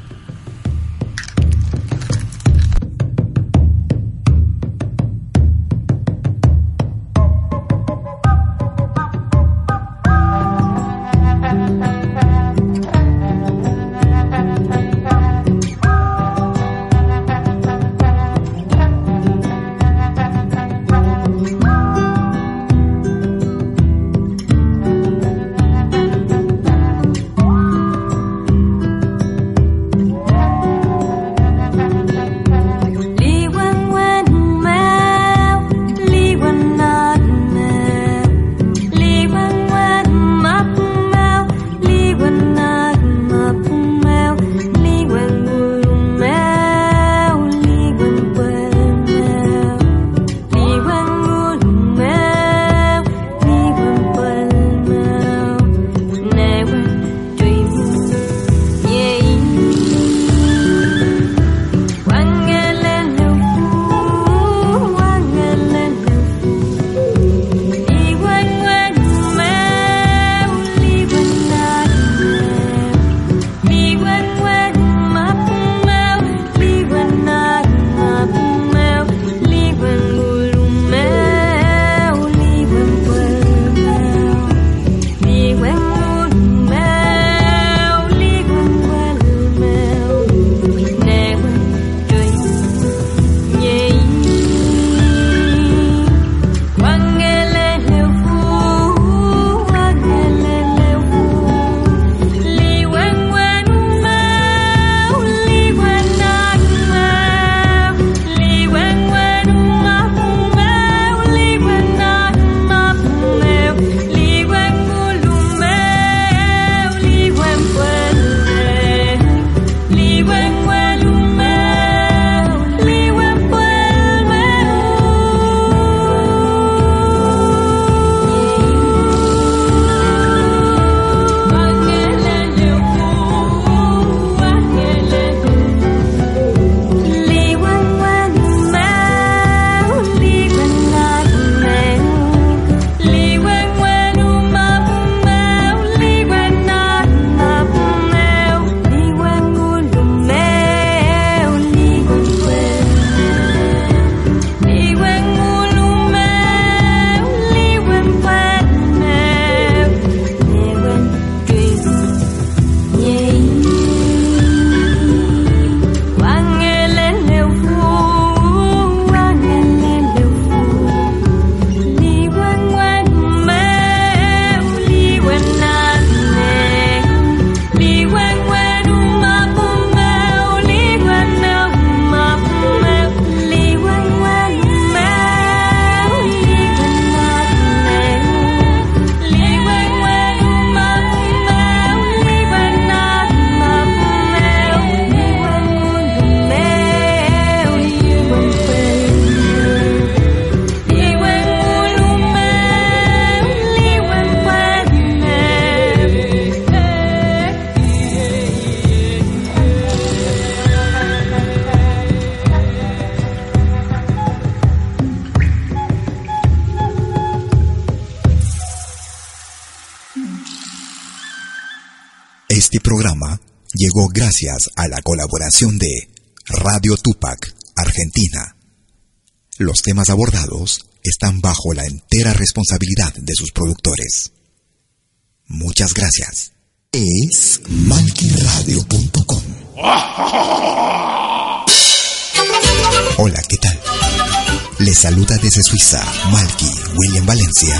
Gracias a la colaboración de Radio Tupac, Argentina. Los temas abordados están bajo la entera responsabilidad de sus productores. Muchas gracias. Es malquiradio.com. Hola, ¿qué tal? Les saluda desde Suiza Malky William Valencia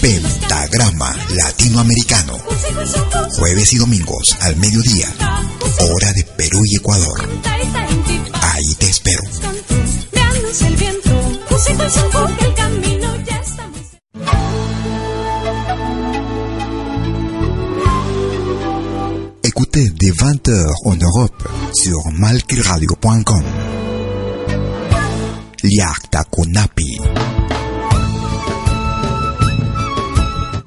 Pentagrama Latinoamericano. Jueves y domingos al mediodía. Hora de Perú y Ecuador. Ahí te espero. Écoutez des 20h en Europe sur malquiradio.com. Liakta Kunapi.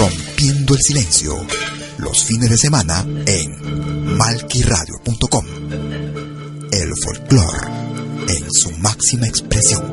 Rompiendo el silencio. Los fines de semana en malquiradio.com. El folclore en su máxima expresión.